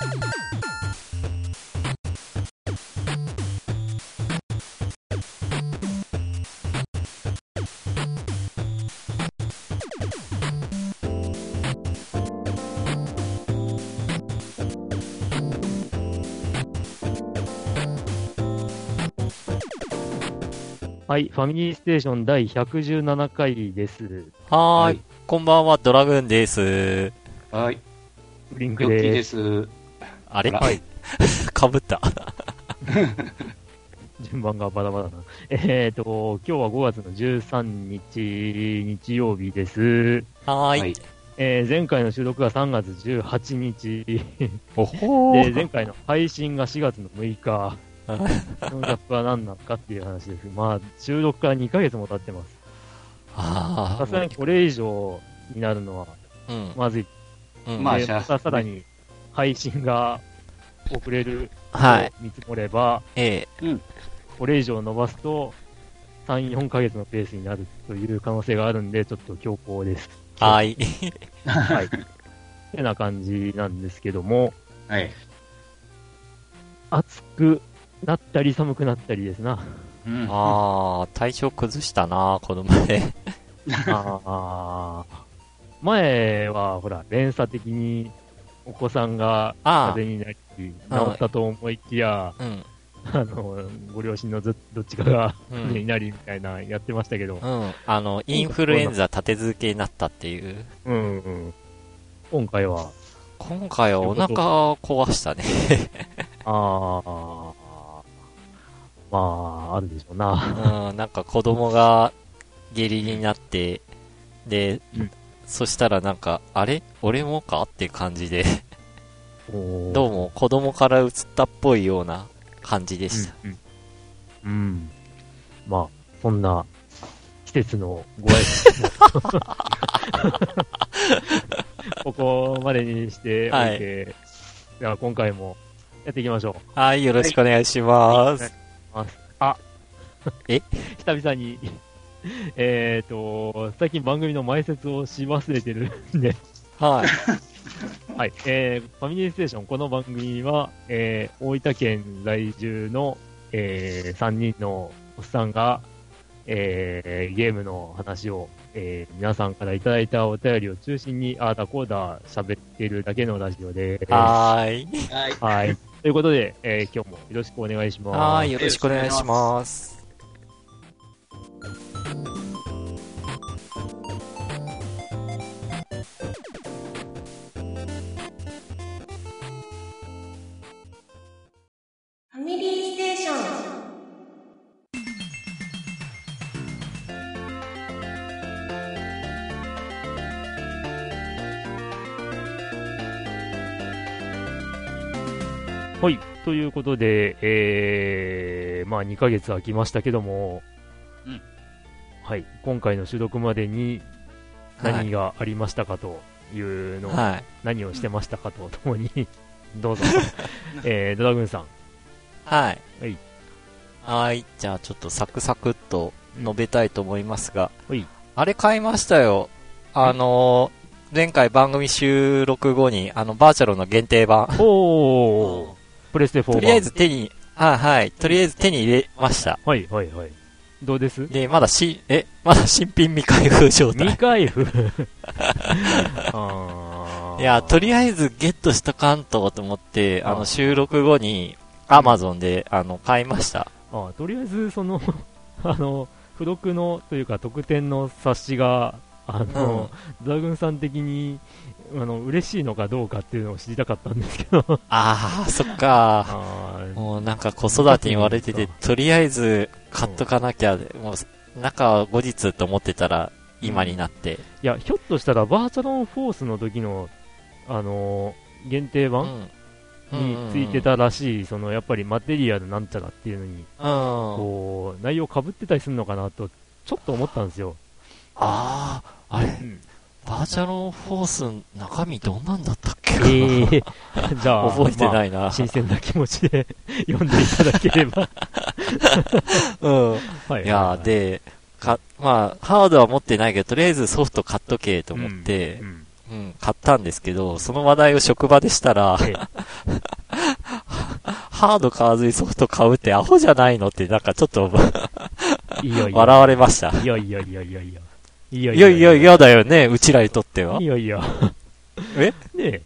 はい、ファミリーステーション第117回です。はーい,、はいこんばんは、ドラグーンです。はい。ブリンクヨッキーで。す。あれ？はい。かぶった。順番がバラバラな。えっ、と、今日は5月の13日、日曜日です。はーい。はい。えー前回の収録が3月18日。おほで、ー。前回の配信が4月の6日。そのギャップは何なのかっていう話です。まあ、収録から2ヶ月も経ってます。あさすがにこれ以上になるのは。まずい。うん。まあしゃでまたさらに配信が遅れるはい。見積もれば、えこれ以上伸ばすと、3、4ヶ月のペースになるという可能性があるんで、ちょっと強行です。ー、はーい。はい。ってな感じなんですけども、はい。暑くなったり寒くなったりですな。うん。あー、体調崩したなこの前。あー前は、ほら、連鎖的にお子さんがあ風邪になり、あ治ったと思いきや、ー、うん。あの、ご両親のずどっちかがう風邪にん。なりみたいなやってましたけど、うん。あの、インフルエンザ立て続けになったっていう。うんうん。今回は、今回はお腹壊したね。ああ、まあ、あるでしょうな。うん。なんか子供が下痢になって、で、うんそしたらなんか、あれ？俺もか？って感じで、どどうも子供から移ったっぽいような感じでした。うん、うん。うん。まあ、そんな季節のご挨拶。も ここまでにしておいて、では今回もやっていきましょう。はい、よろしくお願いします。あ、え？久々に、えっと、最近番組の前説をし忘れてるんで、はい。はい、えー、ファミリーステーション、この番組は、えー、大分県在住の、えー、3人のおっさんが、えー、ゲームの話を、えー、皆さんからいただいたお便りを中心に、あーだこーだ喋ってるだけのラジオで、はーい。はい。はい。ということで、えー、今日もよろしくお願いします。はーい、よろしくお願いします。はい。ということで、えー、まあ2ヶ月空きましたけども、うんはい。今回の収録までに何がありましたかというのを、はい。何をしてましたかとともに、どうぞ。えー、ドラグーンさん。はい。はい。はい。じゃあちょっとサクサクっと述べたいと思いますが、はいあれ買いましたよ。あのー前回番組収録後に、あの、バーチャルの限定版。おー、プレステ4版。とりあえず手に、はいはい。とりあえず手に入れました。はいはいはい。どうです？で、まだし、え、まだ新品未開封状態未。開封？いや、とりあえずゲットしとかんとと思って、ああの、収録後に、アマゾンで、あの、買いました。あとりあえず、その、あの、付録の、というか特典の冊子が、あの、ドラグーンさん的に、あの、嬉しいのかどうかっていうのを知りたかったんですけど。あー、そっか。あーもうなんか子育てに言われてて、とりあえず買っとかなきゃ、もう、中は後日と思ってたら、今になって。いや、ひょっとしたら、バーチャロンフォースの時の、あの、限定版うん。についてたらしい、その、やっぱりマテリアルなんちゃらっていうのに、うん。こう、内容被ってたりするのかなと、ちょっと思ったんですよ。あー、あれ、んバーチャルフォース中身どんなんだったっけ？えかな、ー、じゃあ、覚えてまあないな。新鮮な気持ちで読んでいただければ。うん。はいいやー、で、か、まあ、ハードは持ってないけど、とりあえずソフト買っとけと思って、うんうん、買ったんですけど、その話題を職場でしたら、え ハード買わずにソフト買うってアホじゃないの？って、なんかちょっとえいいよいいよ。笑われました。いいよいいよいいよいいよいいよ。いやいや、嫌だよね、うちらにとってはいいよいいよ。え？ねえ。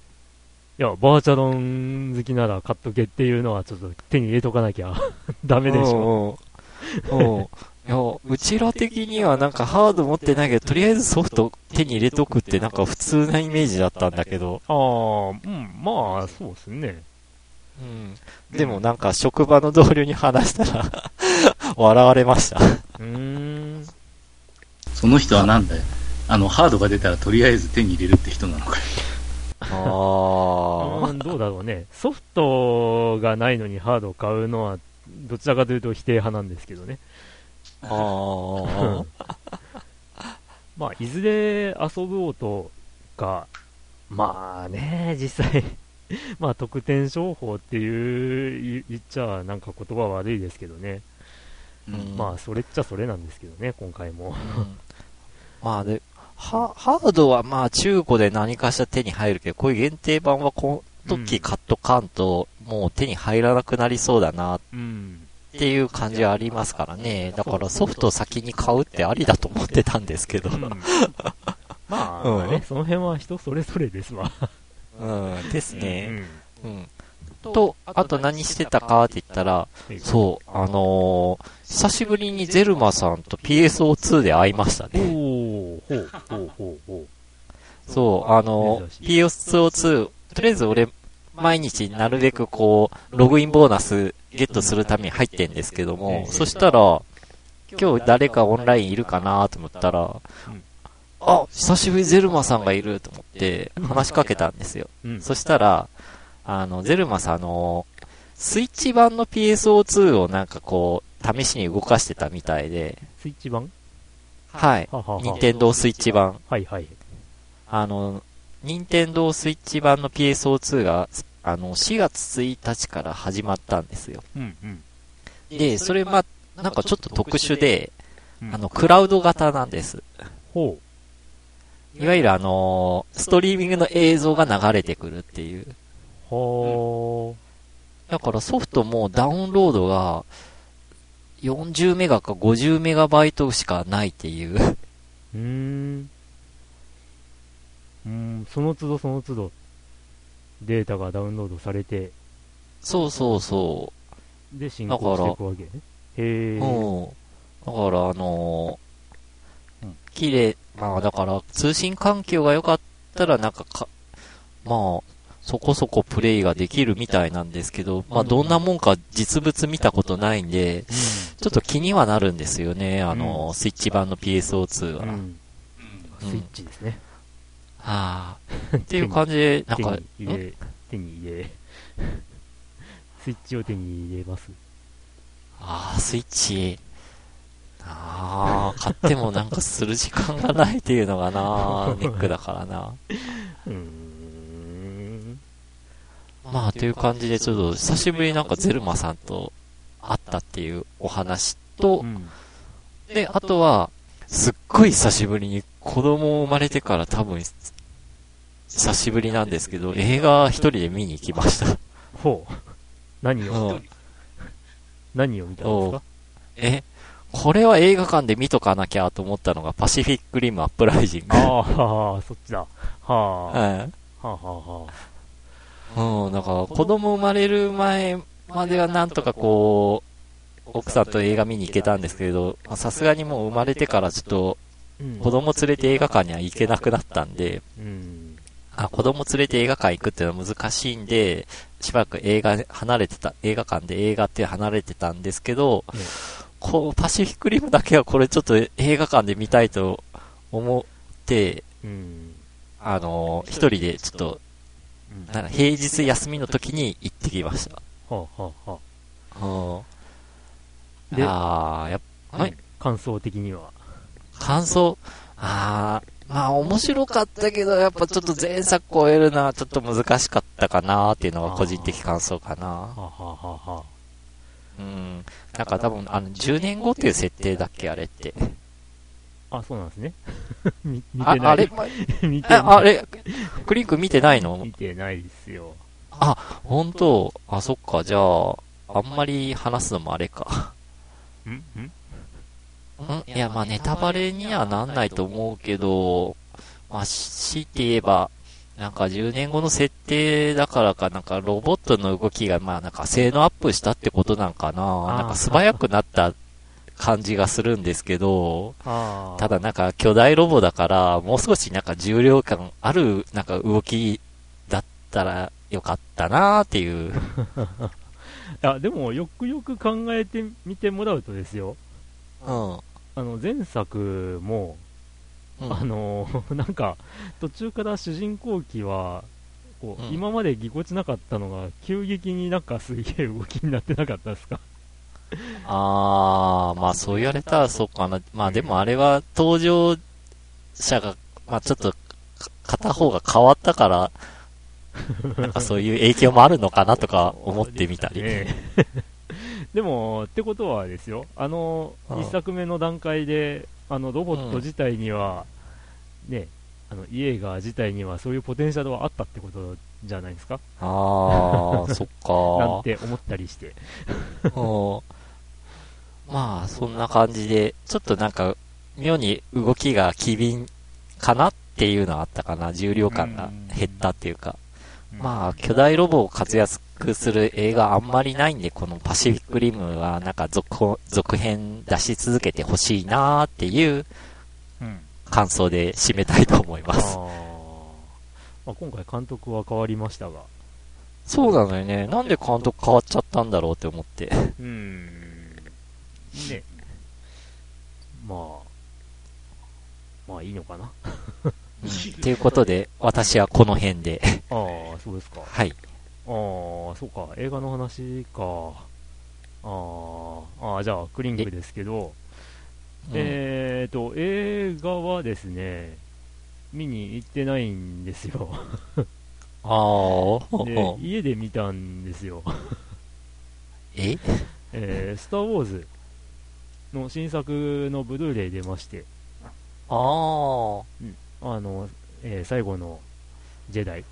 いや、バーチャロン好きなら買っとけっていうのはちょっと手に入れとかなきゃ ダメでしょ。うんうん。うん。いや、うちら的にはなんかハード持ってないけど、とりあえずソフト手に入れとくってなんか普通なイメージだったんだけど、ああ、うん、まあ、そうですね。うん。でもなんか職場の同僚に話したら、笑われました。うーん。その人はなんだよ。あの、ハードが出たらとりあえず手に入れるって人なのかよ。あうー。んどうだろうね。ソフトがないのにハードを買うのは、どちらかというと否定派なんですけどね。あー。まあ、いずれ遊ぼうとか、まあね、実際、まあ、得点商法っていう、い言っちゃなんか言葉悪いですけどね。うんまあ、それっちゃそれなんですけどね、今回も。うんまあで、ハハードはまあ中古で何かしら手に入るけど、こういう限定版はこの時買っとかんと、もう手に入らなくなりそうだなうん。っていう感じはありますからね。だからソフトを先に買うってありだと思ってたんですけど。うんまあ、うんね、その辺は人それぞれですわ。うん、ですうね。ん。うん。と、あと何してたかって言ったら、う。そう、あのー久しぶりにゼルマさんと PSO2 で会いましたおね。ー、ほう、ほう、ほう、ほそう、あのー、PSO2、とりあえず俺、毎日なるべくこう、ログインボーナスゲットするために入ってんですけども、そしたら、今日誰かオンラインいるかなと思ったらうん、あ、久しぶりゼルマさんがいると思って話しかけたんですよ。そしたら、あの、ゼルマさん、あの、スイッチ版の PSO2 をなんかこう、試しに動かしてたみたいで、スイッチ版？はい。任天堂スイッチ版。はいはい。あの、任天堂スイッチ版の PSO2 が、あの、4月1日から始まったんですよ。うん、うん。で、それま、なんかちょっと特殊で、うんあの、クラウド型なんです。ほいわゆるあの、ストリーミングの映像が流れてくるっていう。う。ほだからソフトもダウンロードが40メガか50メガバイトしかないっていう。ー。うーん。うーん、その都度その都度、データがダウンロードされて、そうそうそで、進行していくわけね。へう。え。うん。だからあのーうん綺麗、まあだから通信環境が良かったらなんかか、まあ、そこそこプレイができるみたいなんですけど、まあどんなもんか実物見たことないんで、ちょっと気にはなるんですよね、あのースイッチ版の PSO2 は。うん。スイッチですね。はあ。っていう感じで、なん手か、に入れ、手に入れ、スイッチを手に入れます。ああ、スイッチ。ああ、買ってもなんかする時間がないっていうのがな、ネックだからな。うーん。まあ、という感じで、ちょっと久しぶりになんかゼルマさんと会ったっていうお話とう、ん。で、あとは、すっごい久しぶりに子供生まれてから多分、久しぶりなんですけど、映画一人で見に行きました。ほう。何うを、ん何を見たんですか？え、これは映画館で見とかなきゃと思ったのがパシフィックリムアップライジング。ああ、はあ、そっちだ。はあ。ははい。あ、はあ、はあ。うん、だから子供生まれる前まではなんとかこう、奥さんと映画見に行けたんですけど、まあさすがにもう生まれてからちょっとうん子供連れて映画館には行けなくなったんで、うん。あ、子供連れて映画館行くっていうのは難しいんで、しばらく映画離れてた、映画館で映画って離れてたんですけど、ねこう、パシフィックリムだけはこれちょっと映画館で見たいと思って、うん。あの、一人でちょっと、うんなんか平日休みの時に行ってきました。はあ、はあ、はうん。でああ、やっあ。はい。感想的には？感想、ああ、まあ面白かったけど、やっぱちょっと前作超えるのはちょっと難しかったかなっていうのが個人的感想かな。はあ、はあ、はあ、はうん。なんか多分、あの、10年後っていう設定だっけ、あれって。あ。あ、そうなんですね。見てない。あれ、見てない。ああれ、クリンク見てないの？見てないですよ。本当？あ、そっか、じゃあ、あんまり話すのもあれか。ん？ん？ん？いや、まあネタバレにはなんないと思うけど、まあ、強いて言えば、なんか10年後の設定だからか、なんかロボットの動きが、まあなんか性能アップしたってことなんかな。ーなんか素早くなった感じがするんですけど。ただなんか巨大ロボだから、もう少しなんか重量感あるなんか動きだったらよかったなーっていう。いや、でも、よくよく考えてみてもらうとですよ。うん。あの、前作も、うんあの、なんか、途中から主人公機は、こう、うん今までぎこちなかったのが、急激になんかすげえ動きになってなかったですか？あー、まあそう言われたらそうかな。まあでもあれは登場者が、まあちょっとか片方が変わったから、なんかそういう影響もあるのかなとか思ってみたり。ね でも、ってことはですよ、あの、うん一作目の段階で、あの、ロボット自体には、ね、あの、イエーガー自体にはそういうポテンシャルはあったってことじゃないですかあー、そっかなんて思ったりして。うんまあそんな感じで、ちょっとなんか、妙に動きが機敏かなっていうのはあったかな。重量感が減ったっていうか。まあ、巨大ロボを活躍する映画あんまりないんで、このパシフィックリムはなんか続続編出し続けてほしいなーっていううん。感想で締めたいと思いあます。ーまあ、今回監督は変わりましたが。そうなのよね。なんで監督変わっちゃったんだろうって思って。うーん。ね。まあ、まあいいのかな？ということで、私はこの辺で。ああ、そうですか。あはい。あ、そうか。映画の話か。あーあー、じゃあ、クリンクですけど、えーと、映画はですね、見に行ってないんですよ。ああ、で、家で見たんですよ。え？えー、スター・ウォーズの新作のブルーレイ出まして、ああ。あの、えー最後のジェダイ、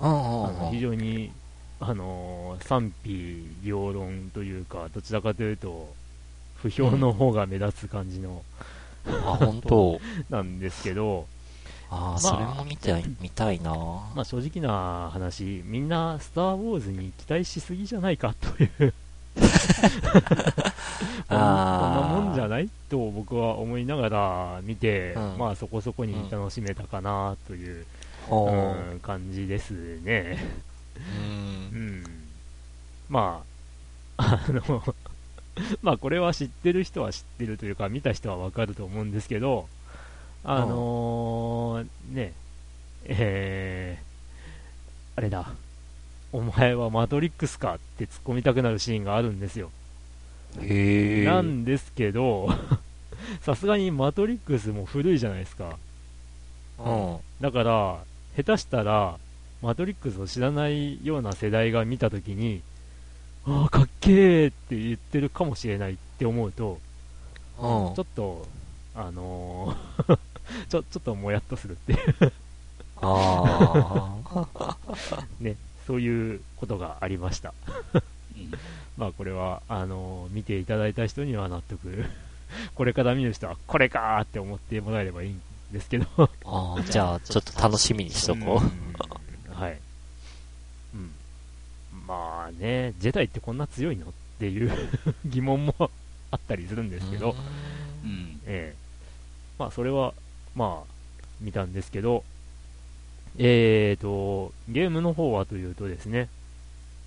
うんあうんうん。の非常に、あのー賛否両論というか、どちらかというと、不評の方が目立つ感じの、あ、本当。なんですけど、ああ、それも見たい、見たいな。まあ正直な話、みんなスター・ウォーズに期待しすぎじゃないかという こん こんなもんじゃないと僕は思いながら見て、うんまあそこそこに楽しめたかなという、おうん感じですね。う。うんん。まあ、あの、まあこれは知ってる人は知ってるというか、見た人はわかると思うんですけど、あのーね、えー、あれだ、お前はマトリックスかって突っ込みたくなるシーンがあるんですよ。へえ。なんですけど、さすがにマトリックスも古いじゃないですか。うん。だから、下手したら、マトリックスを知らないような世代が見たときに、ああ、かっけーって言ってるかもしれないって思うと、うんちょっと、あのー ちょ、ちょっともやっとするっていう、あ ね、そういうことがありました。うんまあこれは、あのー見ていただいた人には納得、これから見る人はこれかーって思ってもらえればいいんですけど、あ。ああ、じゃあ、ちょっと楽しみにしとこうんはい。うん。まあね、ジェダイってこんな強いのっていう 疑問もあったりするんでう。すけど、うんええまあそれは、まあ、見たんですけど、えーと、ゲームの方はというとですね、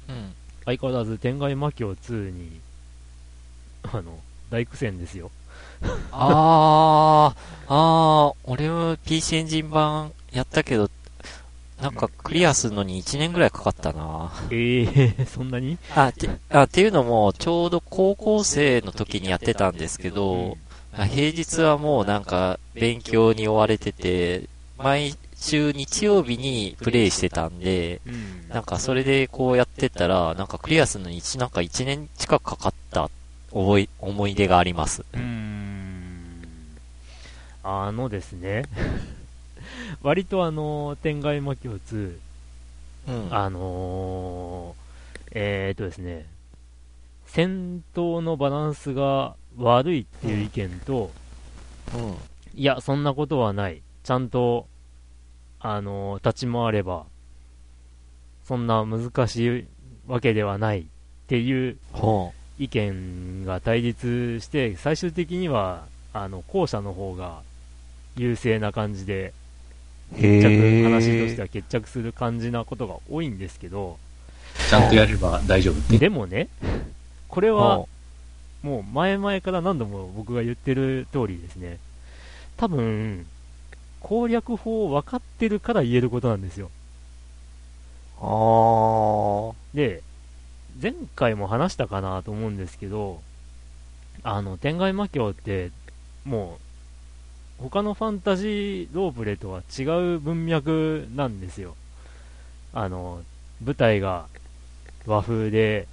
うん。相変わらず天外魔境2に、あの、大苦戦ですよ。ああ、ああ、俺は PC エンジン版やったけど、なんかクリアするのに1年ぐらいかかったな。ええそんなに？あ、て、あ、っていうのも、ちょうど高校生の時にやってたんですけど、あ平日はもうなんか勉強に追われてて、毎週日曜日にプレイしてたんで、うん。なんかそれでこうやってたら、なんかクリアするのに一なんか1年近くかかった思い、思い出があります。うーん。あのですね、割とあの、天外魔境2、うん。あのー、えーとですね、戦闘のバランスが悪いっていう意見と、うん。いや、そんなことはない。ちゃんと、あのー立ち回れば、そんな難しいわけではないっていうほ意見が対立して、最終的には、あの、後者の方が優勢な感じで、う。決着、へ話としては決着する感じなことが多いんですけど、ちゃんとやれば大丈夫って。でもね、これは、もう前々から何度も僕が言ってる通りですね、多分、攻略法を分かってるから言えることなんですよ。あー。で、前回も話したかなと思うんですけど、あの、天外魔境って、もう、他のファンタジーロープレとは違う文脈なんですよ。あの、舞台が和風で、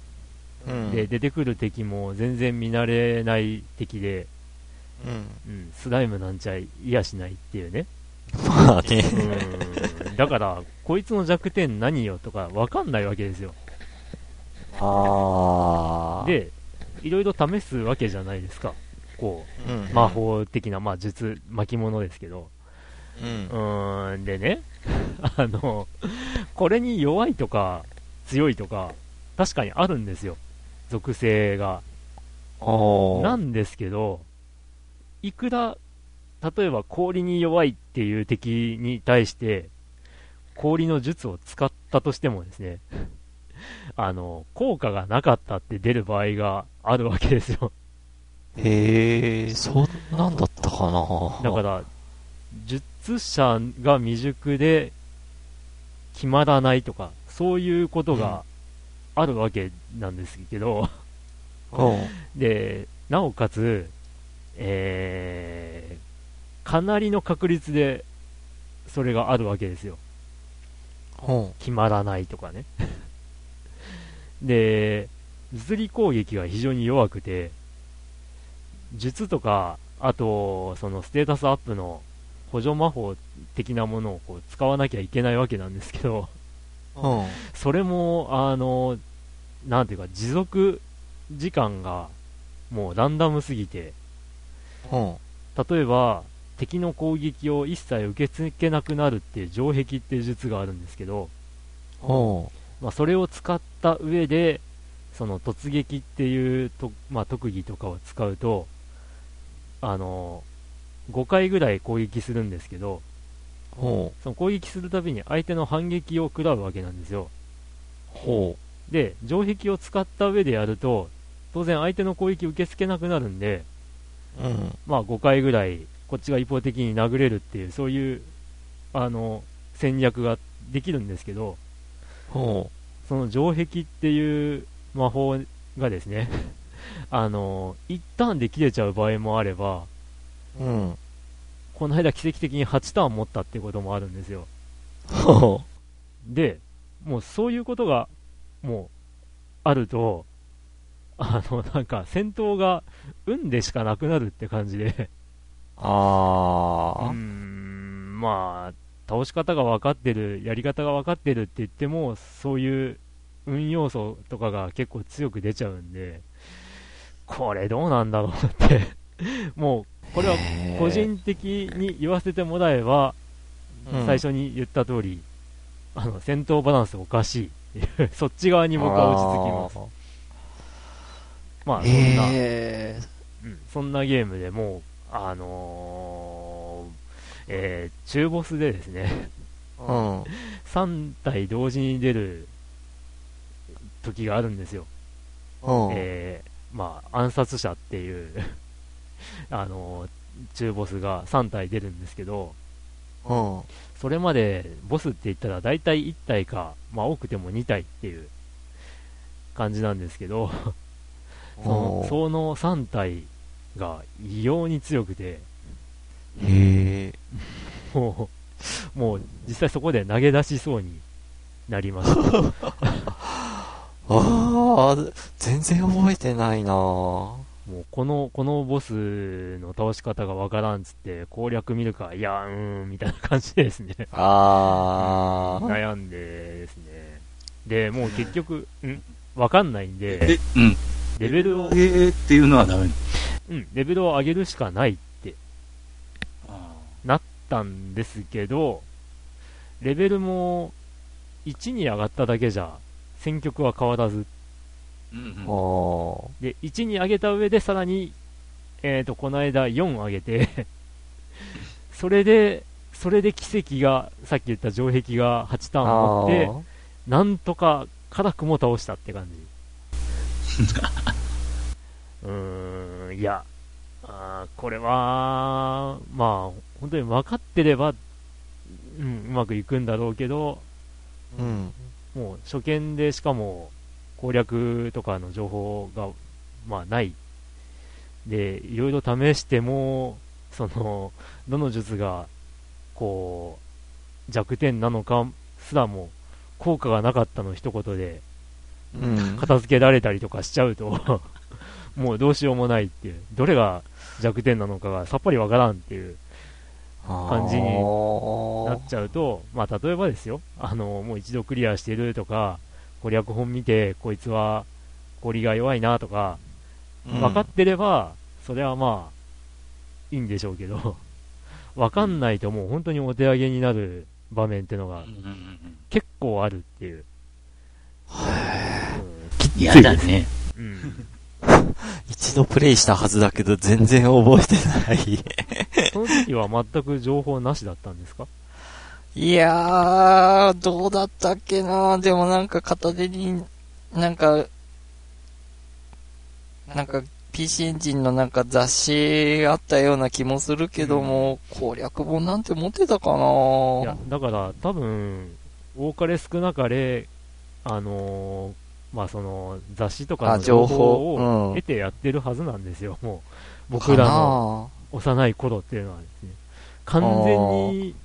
うん。で、出てくる敵も全然見慣れない敵で、うん。うん、スライムなんちゃ嫌しないっていうね。まあね。うん、だから、こいつの弱点何よとかわかんないわけですよ。あー。、で、いろいろ試すわけじゃないですか。こうんう、魔。法的な、まあ、術、巻物ですけど。うんう。ーん、でね、あの、これに弱いとか、強いとか、確かにあるんですよ。属性が。なんですけど、いくら、例えば氷に弱いっていう敵に対して、氷の術を使ったとしてもですね、あの、効果がなかったって出る場合があるわけですよ。へー、そんなんだったかなだから、術者が未熟で決まらないとか、そういうことがあるわけなんですけど、うん。で、なおかつ、えー、かなりの確率で、それがあるわけですよ。うん。決まらないとかね。で、物理攻撃が非常に弱くて、術とか、あと、そのステータスアップの補助魔法的なものをこう使わなきゃいけないわけなんですけど、うん。それも、あの、なんていうか、持続時間がもうランダムすぎて、うん。例えば、敵の攻撃を一切受け付けなくなるっていう城壁っていう術があるんですけど、うん。まあ、それを使った上で、その突撃っていうと、まあ、特技とかを使うと、あの、5回ぐらい攻撃するんですけど、ほその攻撃するたびに相手の反撃を食らうわけなんですよ。で、城壁を使った上でやると、当然相手の攻撃受け付けなくなるんで、う。うん。まあ5回ぐらい、こっちが一方的に殴れるっていう、そういう、あの、戦略ができるんですけど、ほその城壁っていう魔法がですね、あの、一旦で切れちゃう場合もあれば、う。うん。この間奇跡的に8ターン持ったってこともあるんですよ。ほで、もうそういうことが、もう、あると、あの、なんか戦闘が運でしかなくなるって感じで、う。うーあー。ん、まあ、倒し方が分かってる、やり方が分かってるって言っても、そういう運要素とかが結構強く出ちゃうんで、これどうなんだろうって、もう、これは個人的に言わせてもらえば、うん最初に言った通り、あの、戦闘バランスおかしい。そっち側に僕は落ち着きます。まあ、そんな、へうん、そんなゲームでもう、あのー、えー、中ボスでですね、ー。うん。3体同時に出る時があるんですよ。うん。えー、まあ、暗殺者っていう、あのー中ボスが3体出るんですけど、うん。それまでボスって言ったら大体1体か、まあ多くても2体っていう感じなんですけど、そのその3体が異様に強くて、へえ。もう、もう実際そこで投げ出しそうになりました。ああ、全然覚えてないなぁ。もうこの、このボスの倒し方がわからんっつって攻略見るか、いや、うーん、みたいな感じでですね。あー。悩んでですね。で、もう結局、ん？わかんないんでえ、、うん。レベルを、えーっていうのはダメうん、レベルを上げるしかないってあなったんですけど、レベルも1に上がっただけじゃ、戦局は変わらず。ーうんうん。おで、1に上げた上でさらに、えっ、と、この間4上げて、それで、それで奇跡が、さっき言った城壁が8ターン持って、なんとか辛くも倒したって感じ。うーん、いや、あーこれは、まあ、本当に分かってれば、うん、うまくいくんだろうけど、うん。もう初見でしかも攻略とかの情報が、まあない。で、いろいろ試しても、その、どの術が、こう、弱点なのかすらも、効果がなかったの一言で、うん。片付けられたりとかしちゃうと、もうどうしようもないっていう、どれが弱点なのかがさっぱりわからんっていう。感じになっちゃうと、まあ例えばですよ、あの、もう一度クリアしてるとか、攻略本見て、こいつは氷が弱いなとか、分かってれば、それはまあ、いいんでしょうけど、分かんないともう本当にお手上げになる場面ってのがうん。うんうん結構あるっていう。嫌だね。うん。うん一度プレイしたはずだけど全然覚えてない。その時は全く情報なしだったんですか？いやー、どうだったっけな。でもなんか片手に、なんか、なんか PC エンジンのなんか雑誌あったような気もするけども、攻略本なんて持ってたかいやな、だから多分、多かれ少なかれ、あのーまあその、雑誌とかあの情報をうん得てやってるはずなんですよ、もう。僕からのな幼い頃っていうのはですね。完全に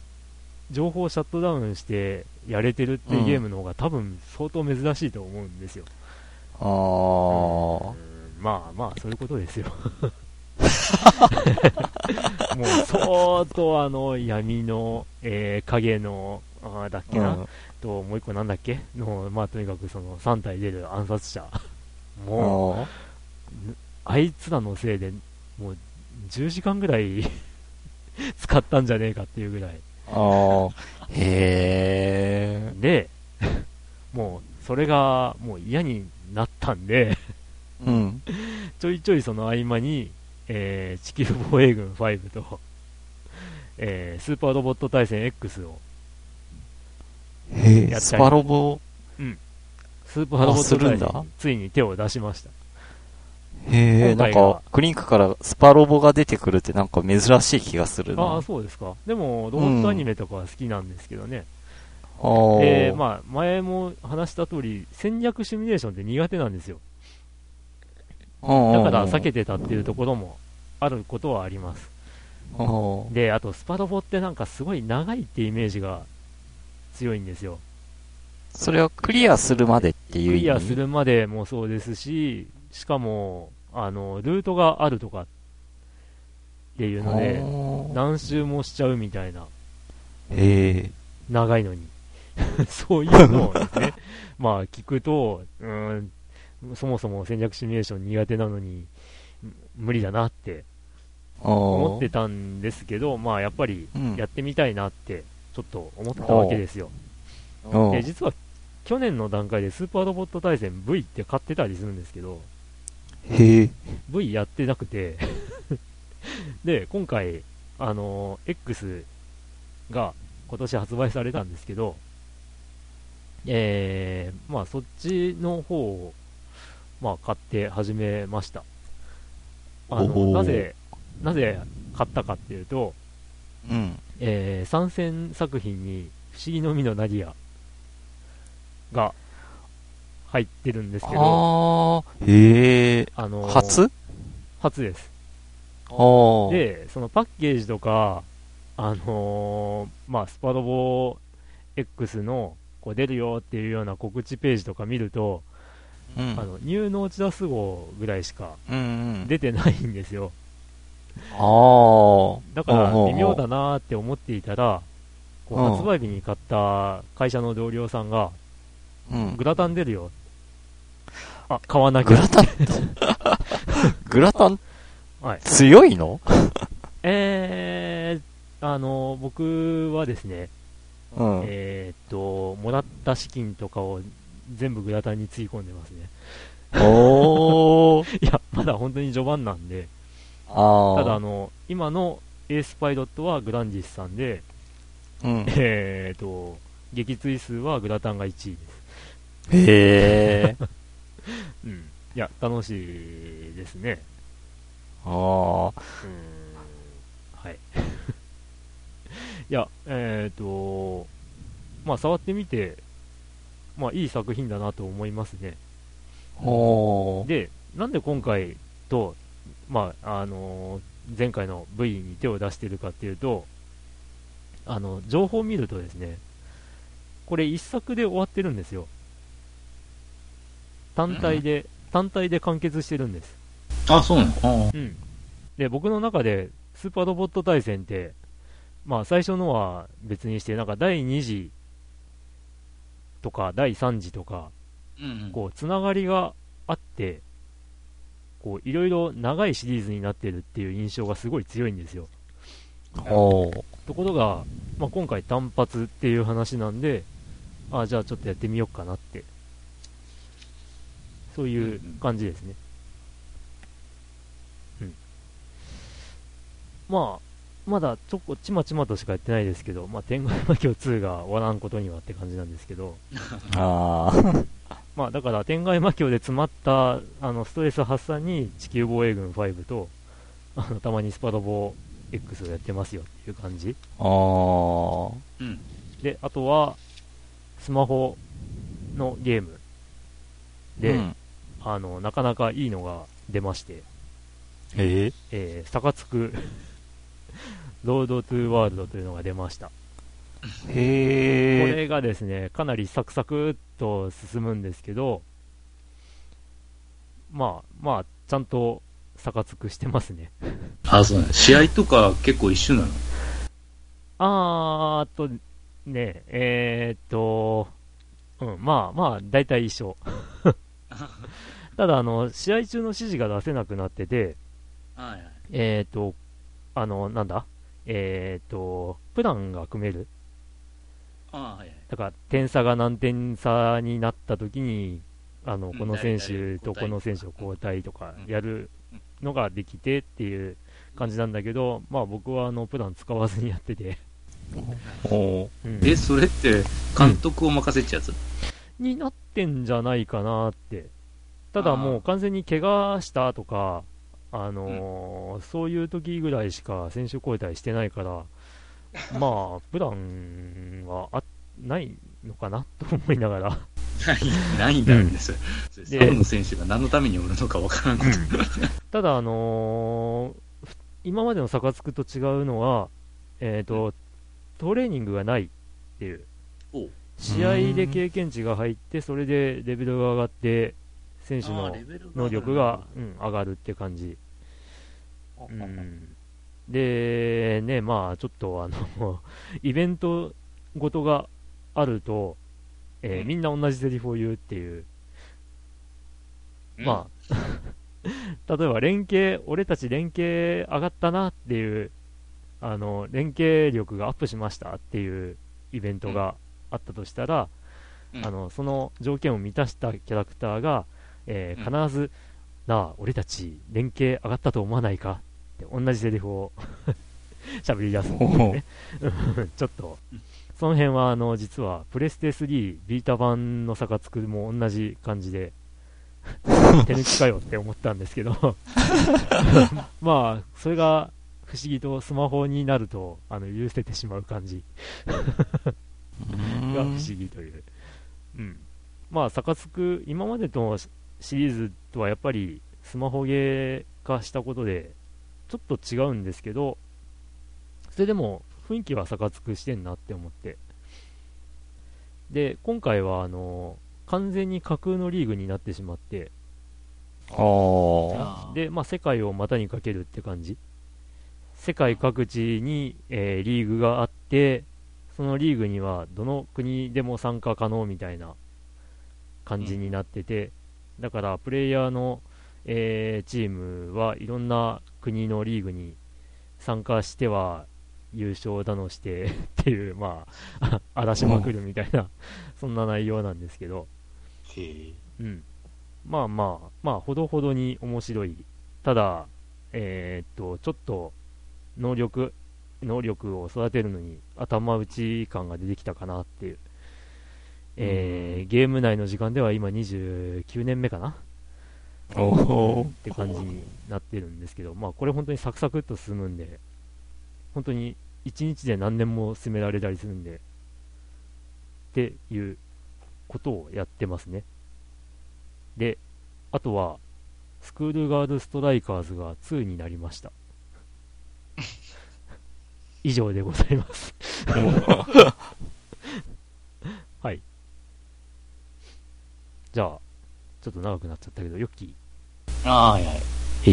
情報をシャットダウンしてやれてるっていうゲームの方が多分相当珍しいと思うんですよ。あー。うんまあまあ、そういうことですよ。もう相当あの闇の、えー影の、あーだっけな、うんと、もう一個なんだっけ？の、まあとにかくその3体出る暗殺者。もう、ああいつらのせいで、もう10時間ぐらい 使ったんじゃねえかっていうぐらい。ーあー。へで、もう、それがもう嫌になったんで、ー。うん。ちょいちょいその合間に、えー地球防衛軍5と、えースーパーロボット対戦 X を、へー。やったりスパロボ、スーパーロボットあする対んだ戦についに手を出しました。へー。なんか、クリンクからスパロボが出てくるってなんか珍しい気がするな。ああ、そうですか。でも、ロボットアニメとかは好きなんですけどね。あーえー、まあ、前も話した通り、戦略シミュレーションって苦手なんですよ。だから避けてたっていうところもあることはあります。で、あとスパロボってなんかすごい長いってイメージが強いんですよ。それをクリアするまでっていうクリアするまでもそうですし、しかも、あの、ルートがあるとかっていうので、あ何周もしちゃうみたいな、ーへ長いのに。そういうのをですね、まあ聞くと、うーん、そもそも戦略シミュレーション苦手なのに、む無理だなってー。思思ってたんですけど、まあやっぱりうんやってみたいなって、ちょっと思ったわけですよ。うんで、実は去年の段階でスーパーロボット対戦 V って買ってたりするんですけど、へえ。V やってなくて で、今回、あのー X が今年発売されたんですけど、えー、まあそっちの方を、まあ買って始めました。あの、なぜ、なぜ買ったかっていうと、うん。えー、参戦作品に不思議の実のナディアが入ってるんですけど、ああ、へえ。あのー初？初です。で、そのパッケージとか、あのーまあ、スパロボ X のこう出るよっていうような告知ページとか見ると、うん。あの、ニューノーチダス号ぐらいしか。出てないんですよ。ああ。だから微妙だなーって思っていたら、こううん発売日に買った会社の同僚さんが、うん。グラタン出るよ。あ、買わなきゃ。グラタン グラタン？はい。強いの？えー、あの、僕はですね、うん。えーっと、もらった資金とかを全部グラタンにつぎ込んでますね。おー。いや、まだ本当に序盤なんで、ああ。ただあの、今のエースパイロットはグランジスさんで、うん。えーっと、撃墜数はグラタンが1位です。へえ。うん。いや、楽しいですね。ああ。うーん。はい。いや、えっ、と、まあ、触ってみて、まあ、いい作品だなと思いますね。で、なんで今回と、まあ、あのー前回の V に手を出してるかっていうと、あの、情報を見るとですね、これ一作で終わってるんですよ。単体で、単体で完結してるんです。あ、そうなの？あうん。で、僕の中で、スーパーロボット対戦って、まあ、最初のは別にして、なんか第2次とか、第3次とか、うんうん。こう、つながりがあって、こう、いろいろ長いシリーズになってるっていう印象がすごい強いんですよ。ところが、まあ、今回単発っていう話なんで、あじゃあちょっとやってみようかなって。そういう感じですね。うん。まあ、まだちょこちまちまとしかやってないですけど、まあ、天外魔境2が終わらんことにはって感じなんですけど、ああ。まあだから天外魔境で詰まったあのストレス発散に地球防衛軍5とあのたまにスパロボ X をやってますよっていう感じあー。うん。であとはスマホのゲームで、うんあのなかなかいいのが出まして、えー？えー、サカツクロードトゥーワールドというのが出ましたこへえ。れがですねかなりサクサクっと進むんですけどまあまあちゃんとサカツクしてますね。あ、そうなの試合とか結構一緒なの？あーあとねえー、っとうんまあまあ大体一緒。ただあの試合中の指示が出せなくなっててはいはい。えー、っとあのなんだ？えー、っとプランが組めるあはいはい。だから点差が何点差になった時にあのうんこの選手とこの選手を交代とかうん。やるのができてっていう感じなんだけど、まあ僕はあのプラン使わずにやってて、おー。うん。え、それって監督を任せっちゃうやつ、になってんじゃないかなって。ただもう完全に怪我したとか、あのーそういう時ぐらいしか選手交代してないから、まあ、プランはあないのかなと思いながら。ない、ないんだよね、それ。それでサブの選手が何のためにおるのかわからんこと。ただ、あのーふ今までのサカツクと違うのは、えっ、と、トレーニングがないっていう。試合で経験値が入って、それでレベルが上がって、選手の能力が、うん、上がるって感じ。うん、で、ね、まあ、ちょっとあの、イベントごとがあると、えーうん。みんな同じセリフを言うっていう、うん。まあ、例えば連携、俺たち連携上がったなっていう、あの、連携力がアップしましたっていうイベントがあったとしたら、うん。あの、その条件を満たしたキャラクターが、えーうん。必ず、なあ、俺たち連携上がったと思わないかって同じセリフを 喋り出すんでね。ちょっと、その辺は、あの、実は、プレステ3ビータ版の差がつくも同じ感じで、手抜きかよって思ったんですけど、まあ、それが不思議とスマホになると、あの、許せてしまう感じが不思議という。うん。まあ、サカツク、今までのシリーズとはやっぱりスマホゲー化したことで、ちょっと違うんですけど、それでも雰囲気はサカツクしてんなって思って。で、今回は、あの、完全に架空のリーグになってしまって、あで、まあ、世界を股にかけるって感じ。世界各地に、えーリーグがあって、そのリーグにはどの国でも参加可能みたいな感じになってて、だからプレイヤーの、えーチームはいろんな国のリーグに参加しては優勝だのして っていう、まあ、荒らしまくるみたいな、そんな内容なんですけど、うん。まあまあ、まあ、ほどほどに面白い。ただ、えーっと、ちょっと、能力、能力を育てるのに頭打ち感が出てきたかなっていう。えーゲーム内の時間では今29年目かなって感じになってるんですけど、まあこれ本当にサクサクっと進むんで、本当に1日で何年も進められたりするんで、っていうことをやってますね。で、あとは、スクールガールストライカーズが2になりました。以上でございます。はい。じゃあ、ちょっと長くなっちゃったけど、ヨッキー。あーはいはい。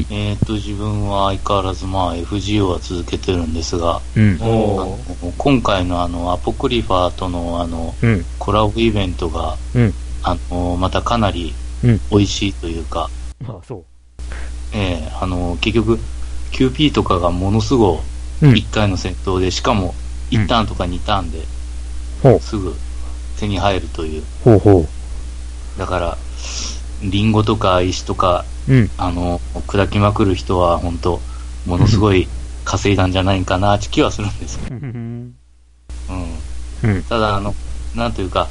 えっ、と、自分は相変わらず、まあ、FGO は続けてるんですが、うん。あおの今回のあの、アポクリファーとのあの、うん。コラボイベントが、うん。あの、またかなりうん。美味しいというか、まあ、そう。ええあの、結局、QP とかがものすごうん。い1回の戦闘で、しかも1ターンとか2ターンでほう。すぐ手に入るという。ほうほだから、リンゴとか石とか、う。うん。あの、砕きまくる人は本当ものすごい稼いだんじゃないかなって気はするんですよ。うん。ただ、あの、なんというか、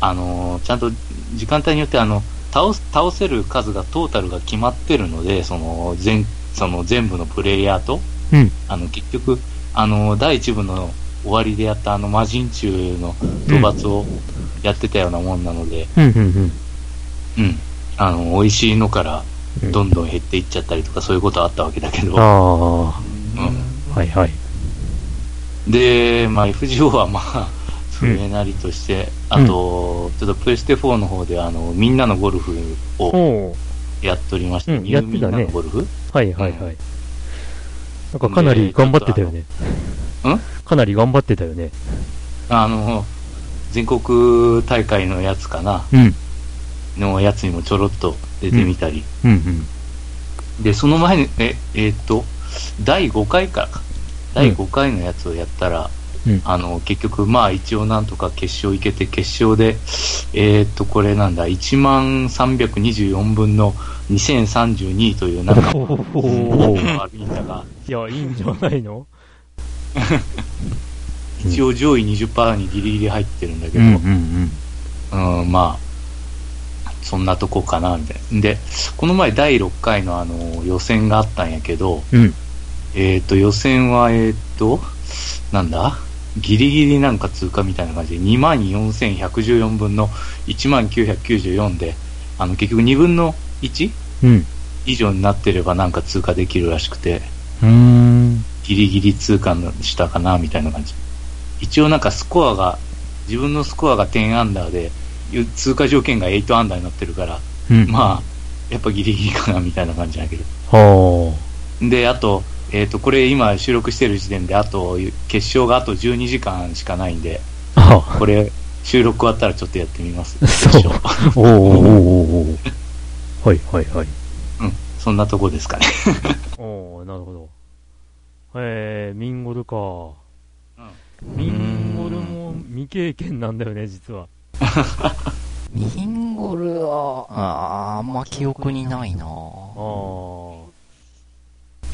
あの、ちゃんと時間帯によって、あの、倒す、倒せる数が、トータルが決まってるので、その、全、その全部のプレイヤーと、うん。あの、結局、あの、第一部の終わりでやったあの、魔人中の討伐をやってたようなもんなので、うん。うん。うん。あの、美味しいのから、うんどんどん減っていっちゃったりとか、そういうことあったわけだけど、ああ。うん。はいはい。で、まあ、FGO はまあ、それなりとして、あと、ちょっとプレステ4の方で、あの、みんなのゴルフをやっておりまして、うんやってたねのゴルフ？はいはいはい。なんかかなり頑張ってたよね。ん？かなり頑張ってたよね。あの、全国大会のやつかな、うん。のやつにもちょろっと出てみたり。うんうん。で、その前に、え、えーっと、第5回からか。第5回のやつをやったら、うん。あの、結局、まあ一応なんとか決勝行けて、決勝で、えーっと、これなんだ、1万324分の2032という、なんか、お悪ーいんだが、いや、いいんじゃないの？一応上位20%にギリギリ入ってるんだけど、うんうん。うん、まあ、そんなとこかな、みたいな。で、この前第6回のあの、予選があったんやけど、うん。うん。えっ、と、予選は、えっ、と、なんだ？ギリギリなんか通過みたいな感じで、24,114分の1994で、あの、結局2分の 1? うん。以上になってればなんか通過できるらしくて、うーん。ギリギリ通過したかな、みたいな感じ。一応なんかスコアが、自分のスコアが10アンダーで、通過条件が8アンダーになってるから、うん。まあ、やっぱギリギリかな、みたいな感じだけど。はで、あと、えっ、と、これ今収録してる時点で、あと、決勝があと12時間しかないんで、これ、収録終わったらちょっとやってみます。そうおーおーおーおーはいはいはい。うん、そんなとこですかね。おーなるほど。えー、ミンゴルか。うんミンゴルも未経験なんだよね、実は。ミンゴルは、あーあんま記憶にないな。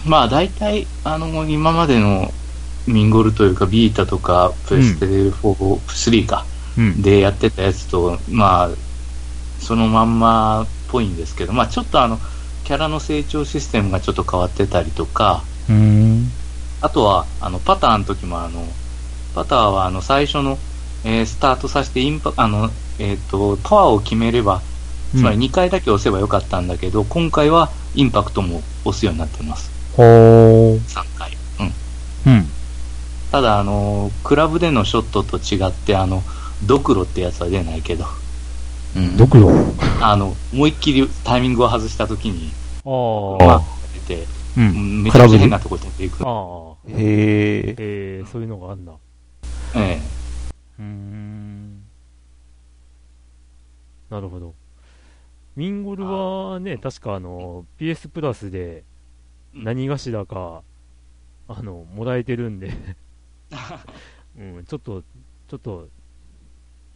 まあ、大体、あの、今までのミンゴルというか、ビータとか、プレステ4、3か、うん。でやってたやつと、まあ、そのまんまっぽいんですけど、まあ、ちょっとあの、キャラの成長システムがちょっと変わってたりとか、うーん。あとは、あの、パターの時も、あの、パターは、あの、最初の、えースタートさせて、インパ、あの、えっ、と、パワーを決めれば、つまり2回だけ押せばよかったんだけど、今回はインパクトも押すようになってます。ほー。3回。うん。うん。ただ、あの、クラブでのショットと違って、あの、ドクロってやつは出ないけど、うんドクロ？あの、思いっきりタイミングを外した時に、ああ。出て、う。うんんめちゃくちゃ変なとこ飛んでいく。ああ。へえ。えー、そういうのがあんだ。えうーん。なるほど。ミンゴルはね、確かあの、PS プラスで何がしらか、あの、もらえてるんで、うん、ちょっと、ちょっと、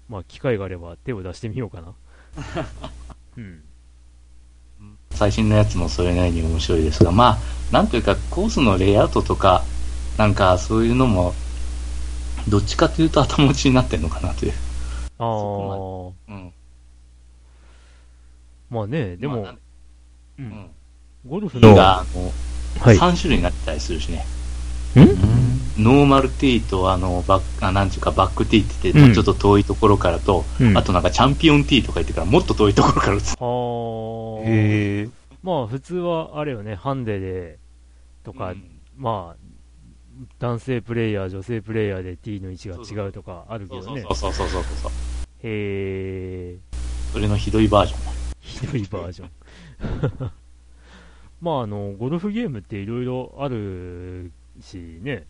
まあ、機会があれば手を出してみようかな。うん。最新のやつもそれなりに面白いですが、まあ、なんというか、コースのレイアウトとか、なんかそういうのも、どっちかというと頭打ちになってるのかなという。ああ、うん。まあね、でも、まあう、うんん。ゴルフの、が、はい。3種類になってたりするしね。ん？ノーマルティーと、あの、バック、あ、なんていうか、バックティーって言って、ちょっと遠いところからと、うんあとなんかチャンピオンティーとか言ってから、もっと遠いところから打つ。はあ。へえ。まあ普通はあれよね、ハンデでとか、うんまあ、男性プレイヤー、女性プレイヤーで T の位置が違うとかあるけどね。そうそうそうそうそう。へえ、それのひどいバージョンね。ひどいバージョン。まああの、ゴルフゲームっていろいろあるしね、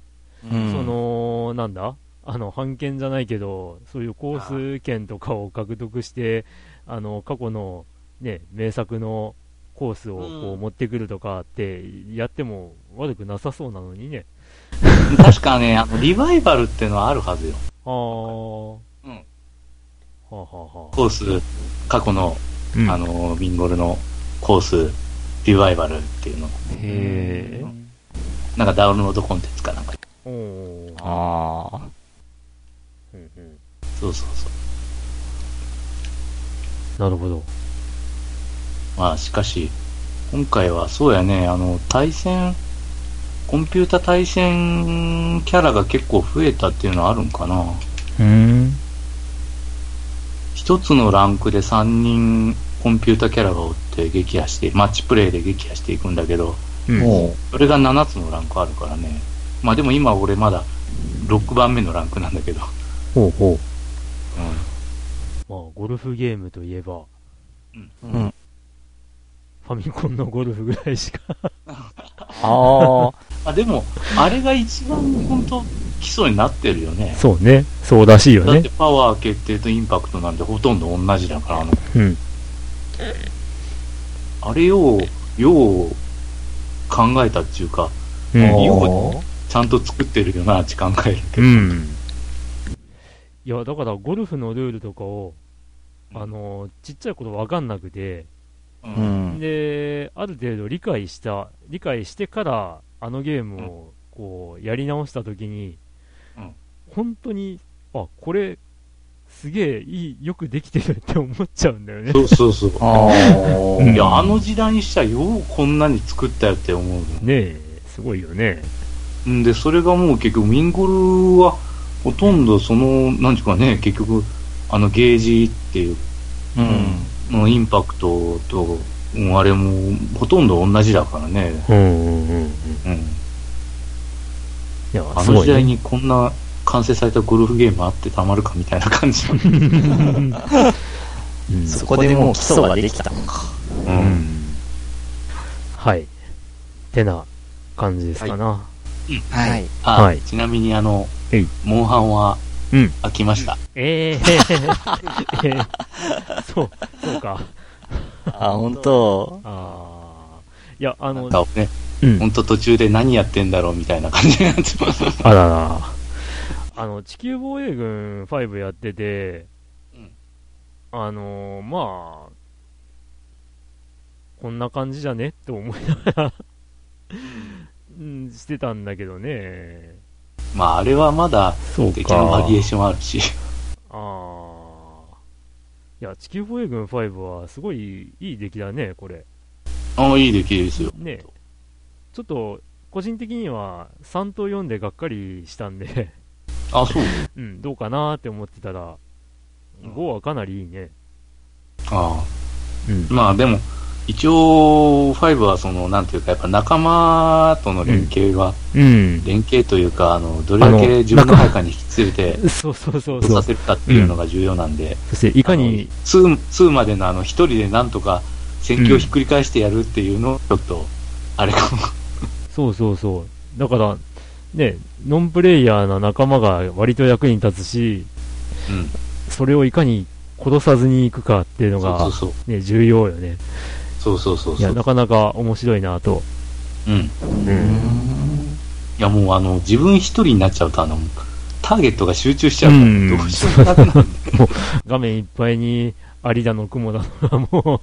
うんその、なんだ？あの、版権じゃないけど、そういうコース権とかを獲得して、あの、過去のね、名作のコースをこううん持ってくるとかって、やっても悪くなさそうなのにね。確かね、あの、リバイバルっていうのはあるはずよ。あー。うん。はあ、はあはあ、コース、過去の、うんあの、ビンゴルのコース、リバイバルっていうの。へえ。なんかダウンロードコンテンツかなんか。おーああ。うんうんそうそうそう。なるほど。まあ、しかし、今回はそうやね、あの、対戦、コンピュータ対戦キャラが結構増えたっていうのはあるんかな。うん。一つのランクで3人コンピュータキャラがおって撃破して、マッチプレイで撃破していくんだけど、うん。もそれが7つのランクあるからね。まあでも今俺まだ6番目のランクなんだけど。ほうほう。うん。まあ、ゴルフゲームといえば、う。うん。ファミコンのゴルフぐらいしか。ああ。あ、でも、あれが一番本当基礎になってるよね。そうね。そうらしいよねだって。パワー決定とインパクトなんてほとんど同じだから、あの、うん。あれを、よう考えたっていうか、うん。よちゃんと作ってるよな、って考えるけど。うん。いや、だからゴルフのルールとかを、あの、ちっちゃい頃わかんなくて、う。うんん。で、ある程度理解した、理解してから、あのゲームを、こう、やり直したときに、うん本当に、あ、これ、すげえいい、よくできてるって思っちゃうんだよね。そうそうそう。あいや、あの時代にしたらようこんなに作ったよって思うの。ねえ、すごいよね。んで、それがもう結局、ミンゴルは、ほとんどその、なんていうかね、結局、あのゲージっていううん。のインパクトと、うんあれも、ほとんど同じだからね。うんうんうんうん。いうん。や、あの時代。にこんな完成されたゴルフゲームあってたまるかみたいな感じ。うん そこでもう基礎ができたのか。う。うんんはい。てな感じですかな。はい。あ、はいちなみにあのモンハンはうん。飽きました。え えええ そう、そうか。あ、本当。ああ。いや、あのね、うんほんと途中で何やってんだろうみたいな感じになってます。あらら。あの、地球防衛軍5やってて、うんあのーまあ、こんな感じじゃねって思いながら、うん、してたんだけどね。まあ、あれはまだ、そう敵のバリエーションあるし。ああ。いや、地球防衛軍5はすごいいい出来だね、これ。ああ、いい出来ですよ。ねちょっと、個人的には3と4でがっかりしたんで、あ、そう。うん、どうかなって思ってたら、5はかなりいいね。ああ。うん。まあでも、一応、5はその、なんていうか、やっぱ仲間との連携が、うん。連携というか、あの、どれだけ自分の配下に引き連れて、そうそうそうさ。せるかっていうのが重要なんで、そして、いかに、2, 2までのあの、一人でなんとか戦況をひっくり返してやるっていうのを、ちょっと、あれかも。そうそうそう。だから、ね、ノンプレイヤーな仲間が割と役に立つし、うん。それをいかに殺さずにいくかっていうのがそうそう、そう。ね、重要よね。そうそうそういや、そう。なかなか面白いなと。うん。いや、もうあの、自分一人になっちゃうと、あの、ターゲットが集中しちゃうから、うんどうしようもなくなるんで。画面いっぱいに、有田の雲だのがも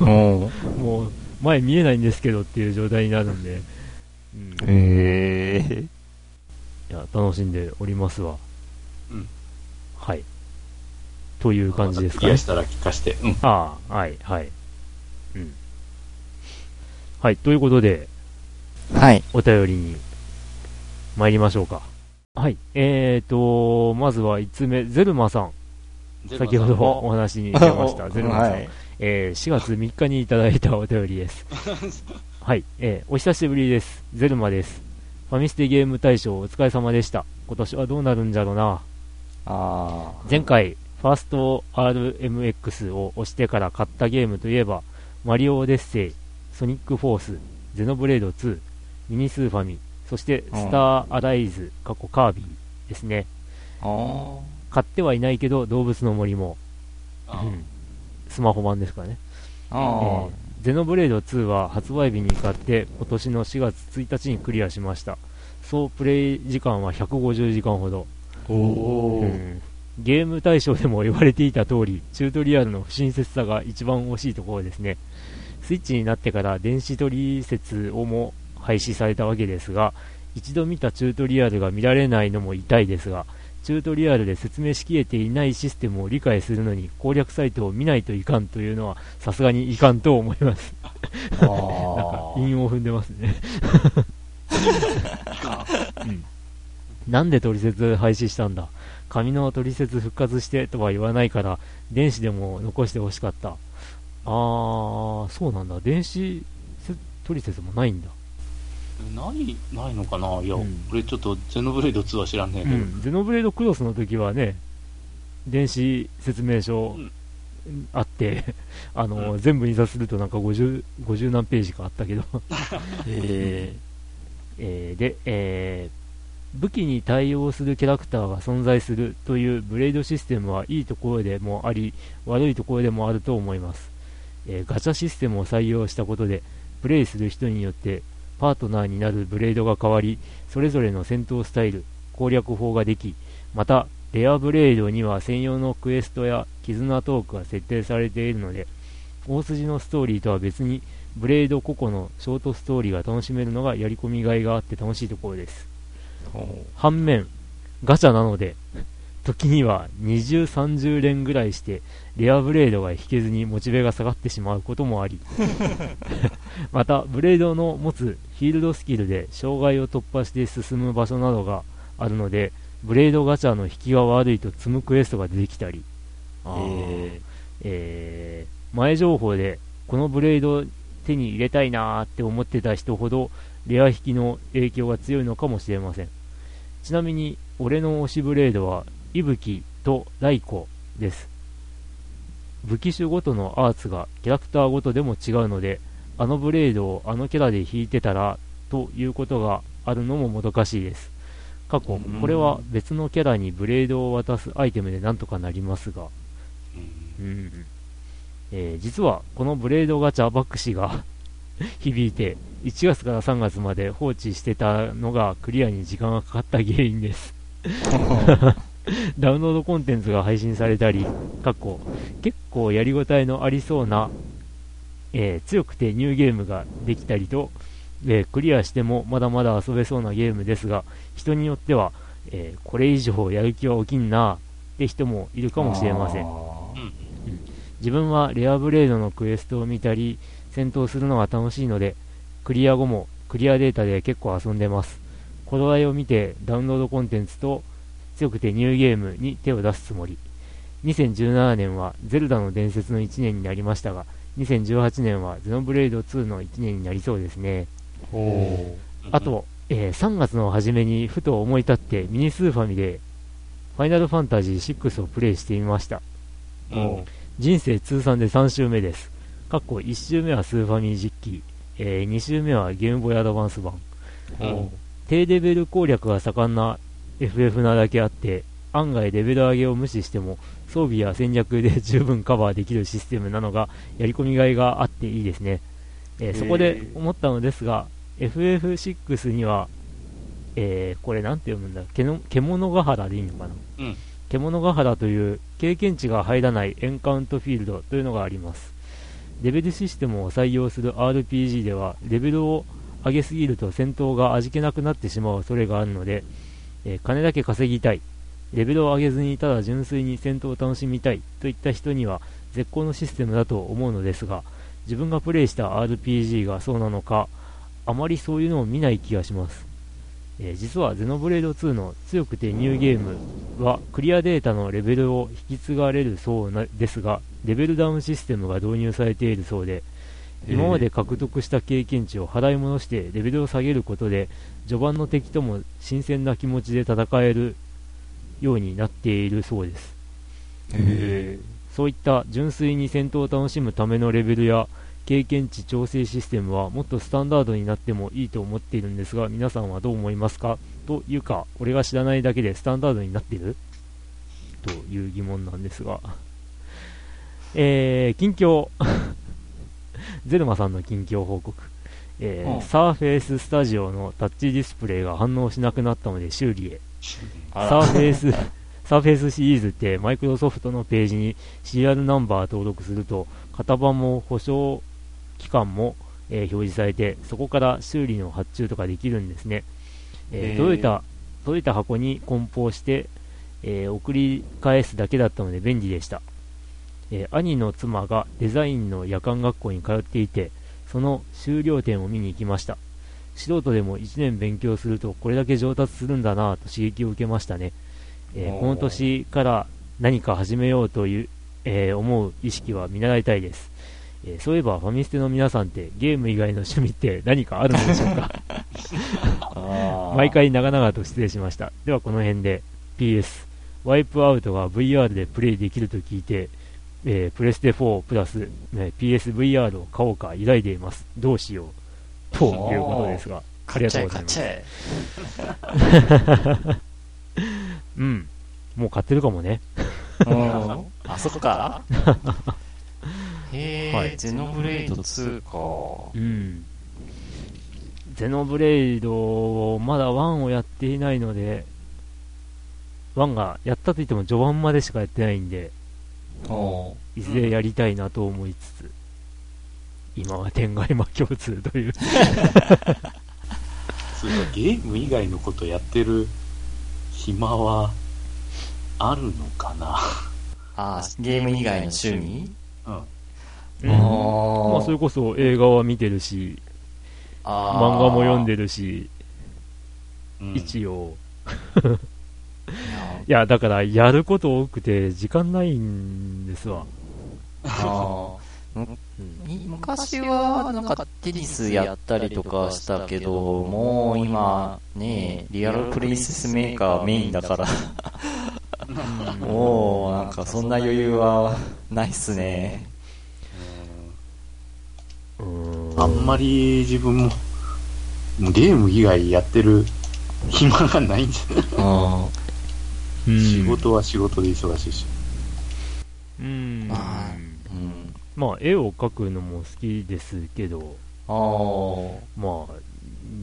うん。う、もう、前見えないんですけどっていう状態になるんで、うん、え。や、楽しんでおりますわ。うんはい。という感じですかねクリア。したら聞かして。うん。ああ、はい、はい。うん。はい、ということで、はい。お便りに参りましょうか。はい。えーと、まずは5つ目、ゼルマさん。先ほどお話に出ました、ゼルマさん。はい。えー4月3日にいただいたお便りです。はい、えーお久しぶりです。ゼルマです。ファミステゲーム大賞お疲れ様でした。今年はどうなるんじゃろうな。あ前回、ファースト RMX を押してから買ったゲームといえば、マリオオデッセイ、ソニックフォース、ゼノブレード2、ミニスーファミ、そしてスターアライズ、過去カービィですね。買ってはいないけど、動物の森も、あうん。スマホ版ですからね。えー。ゼノブレード2は発売日に買って今年の4月1日にクリアしました。総プレイ時間は150時間ほど、あ。おー。うん。ゲーム対象でも言われていた通りチュートリアルの不親切さが一番惜しいところですねスイッチになってから電子取説をも廃止されたわけですが一度見たチュートリアルが見られないのも痛いですがチュートリアルで説明しきれていないシステムを理解するのに攻略サイトを見ないといかんというのはさすがにいかんと思います。なんかあ韻を踏んでますね、うん、なんで取説廃止したんだ？紙の取説復活してとは言わないから電子でも残してほしかったあーそうなんだ。電子せ取説もないんだ。ない、ないのかな？いや、うん。俺ちょっとゼノブレイド2は知らんねえけど。うん、ゼノブレードクロスの時はね、電子説明書うんあって、あの、うん。全部印刷するとなんか50、50何ページかあったけど、へ えーで、えー武器に対応するキャラクターが存在するというブレードシステムはいいところでもあり、悪いところでもあると思います。えーガチャシステムを採用したことで、プレイする人によってパートナーになるブレードが変わり、それぞれの戦闘スタイル、攻略法ができ、また、レアブレードには専用のクエストや絆トークが設定されているので、大筋のストーリーとは別に、ブレード個々のショートストーリーが楽しめるのがやり込みがいがあって楽しいところです。反面、ガチャなので、時には20、30連ぐらいして、レアブレードが引けずにモチベが下がってしまうこともあり、また、ブレードの持つフィールドスキルで障害を突破して進む場所などがあるので、ブレードガチャの引きが悪いと積むクエストが出てきたり、あー。ええー前情報でこのブレード手に入れたいなーって思ってた人ほどレア引きの影響が強いのかもしれません。ちなみに俺の推しブレードは息吹とライコです。武器種ごとのアーツがキャラクターごとでも違うのであのブレードをあのキャラで引いてたらということがあるのももどかしいです。過去これは別のキャラにブレードを渡すアイテムでなんとかなりますが。うん。えー実はこのブレードガチャバックシが 響いて1月から3月まで放置してたのがクリアに時間がかかった原因です ダウンロードコンテンツが配信されたりかっこ結構やりごたえのありそうな、えー強くてニューゲームができたりと、えークリアしてもまだまだ遊べそうなゲームですが人によっては、えーこれ以上やる気は起きんなって人もいるかもしれません。自分はレアブレードのクエストを見たり戦闘するのが楽しいのでクリア後もクリアデータで結構遊んでます。頃合いを見てダウンロードコンテンツと強くてニューゲームに手を出すつもり2017年はゼルダの伝説の1年になりましたが2018年はゼノブレイド2の1年になりそうですね。おあと、えー3月の初めにふと思い立ってミニスーファミでファイナルファンタジー6をプレイしてみました。うん。人生通算で3周目です。かっこ1周目はスーファミ実機、え2周目はゲームボーイアドバンス版。うん。低レベル攻略が盛んな FF なだけあって、案外レベル上げを無視しても装備や戦略で 十分カバーできるシステムなのがやり込みがいがあっていいですね。えーそこで思ったのですが、FF6 には、えーこれなんて読むんだ？けの獣ヶ原でいいのかな？うん。獣ヶ原という経験値が入らないエンカウントフィールドというのがあります。レベルシステムを採用する RPG では、レベルを上げすぎると戦闘が味気なくなってしまう恐れがあるので、えー金だけ稼ぎたい、レベルを上げずにただ純粋に戦闘を楽しみたいといった人には絶好のシステムだと思うのですが、自分がプレイした RPG がそうなのか、あまりそういうのを見ない気がします。えー実はゼノブレード2の強くてニューゲームはクリアデータのレベルを引き継がれるそうですがレベルダウンシステムが導入されているそうで今まで獲得した経験値を払い戻してレベルを下げることで序盤の敵とも新鮮な気持ちで戦えるようになっているそうです。へそういった純粋に戦闘を楽しむためのレベルや経験値調整システムはもっとスタンダードになってもいいと思っているんですが皆さんはどう思いますか？というか俺が知らないだけでスタンダードになっている？という疑問なんですが。えー、近況ゼルマさんの近況報告。えーうん。 Surface Studio のタッチディスプレイが反応しなくなったので修理へ。あサーフェイス、サーフェイスシリーズってマイクロソフトのページにシリアルナンバー登録すると、型番も保証期間も、えー表示されて、そこから修理の発注とかできるんですね。えー届いた、届いた箱に梱包して、えー送り返すだけだったので便利でした。えー兄の妻がデザインの夜間学校に通っていて、その修了点を見に行きました。素人でも1年勉強するとこれだけ上達するんだなぁと刺激を受けましたね。えーこの年から何か始めようという、えー思う意識は見習いたいです。えーそういえばファミステの皆さんってゲーム以外の趣味って何かあるのでしょうか？あ毎回長々と失礼しました。ではこの辺で PS、ワイプアウトが VR でプレイできると聞いて、えープレステ4プラス、ね、PSVR を買おうか依頼でいます。どうしようということですが、ありがとうございます。うん。もう買ってるかもね。あそこかへえ、はいゼノブレイド2か。うん。ゼノブレイド、まだ1をやっていないので、1がやったといっても序盤までしかやってないんで、おいずれやりたいなと思いつつ、今は天外魔共通という。そうかゲーム以外のことやってる暇はあるのかな？あゲーム以外の趣味？うん。うん。あまあ、それこそ映画は見てるし、あ漫画も読んでるし、うん。一応。いやだから、やること多くて、時間ないんですわ。あ昔はなんかテニスやったりとかしたけど、もう今ね、リアルプレイスメーカーメインだから、もうなんかそんな余裕はないっすね。うん。あんまり自分も、ゲーム以外やってる暇がないんじゃないうんうん仕事は仕事で忙しいし。うん。まあうん。まあ、絵を描くのも好きですけど、あー。まあ、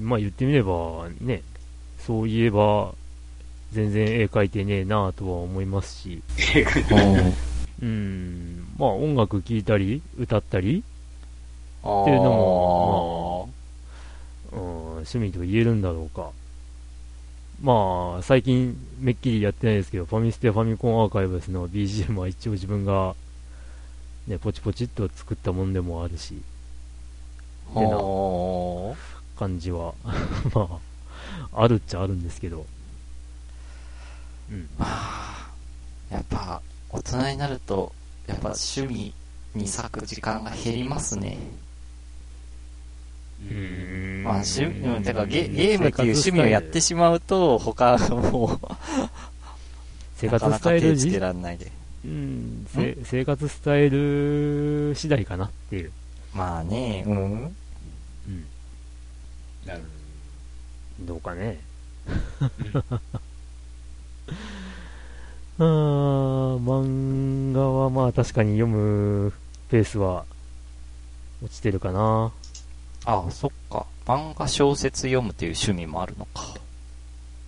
まあ言ってみればね、そういえば、全然絵描いてねえなとは思いますし、うんうん、まあ音楽聴いたり、歌ったり、あっていうのもうん、趣味と言えるんだろうか。まあ、最近めっきりやってないですけど、ファミステファミコンアーカイブスの BGM は一応自分が、ね、ポチポチっと作ったもんでもあるし、あでなー感じは、まあ、あるっちゃあるんですけど、うん。やっぱ大人になると、やっぱ趣味に割く時間が減りますね。うーんまあ、趣味、うん、てかゲゲームっていう趣味をやってしまうと、他がもう、生活スタイル つけじ、らんないで。うん、せ生活スタイル次第かなっていう。まあね、うん。うん。なるどうかね。あー漫画はまあ確かに読むペースは落ちてるかな。ああ、そっか。漫画小説読むっていう趣味もあるのか。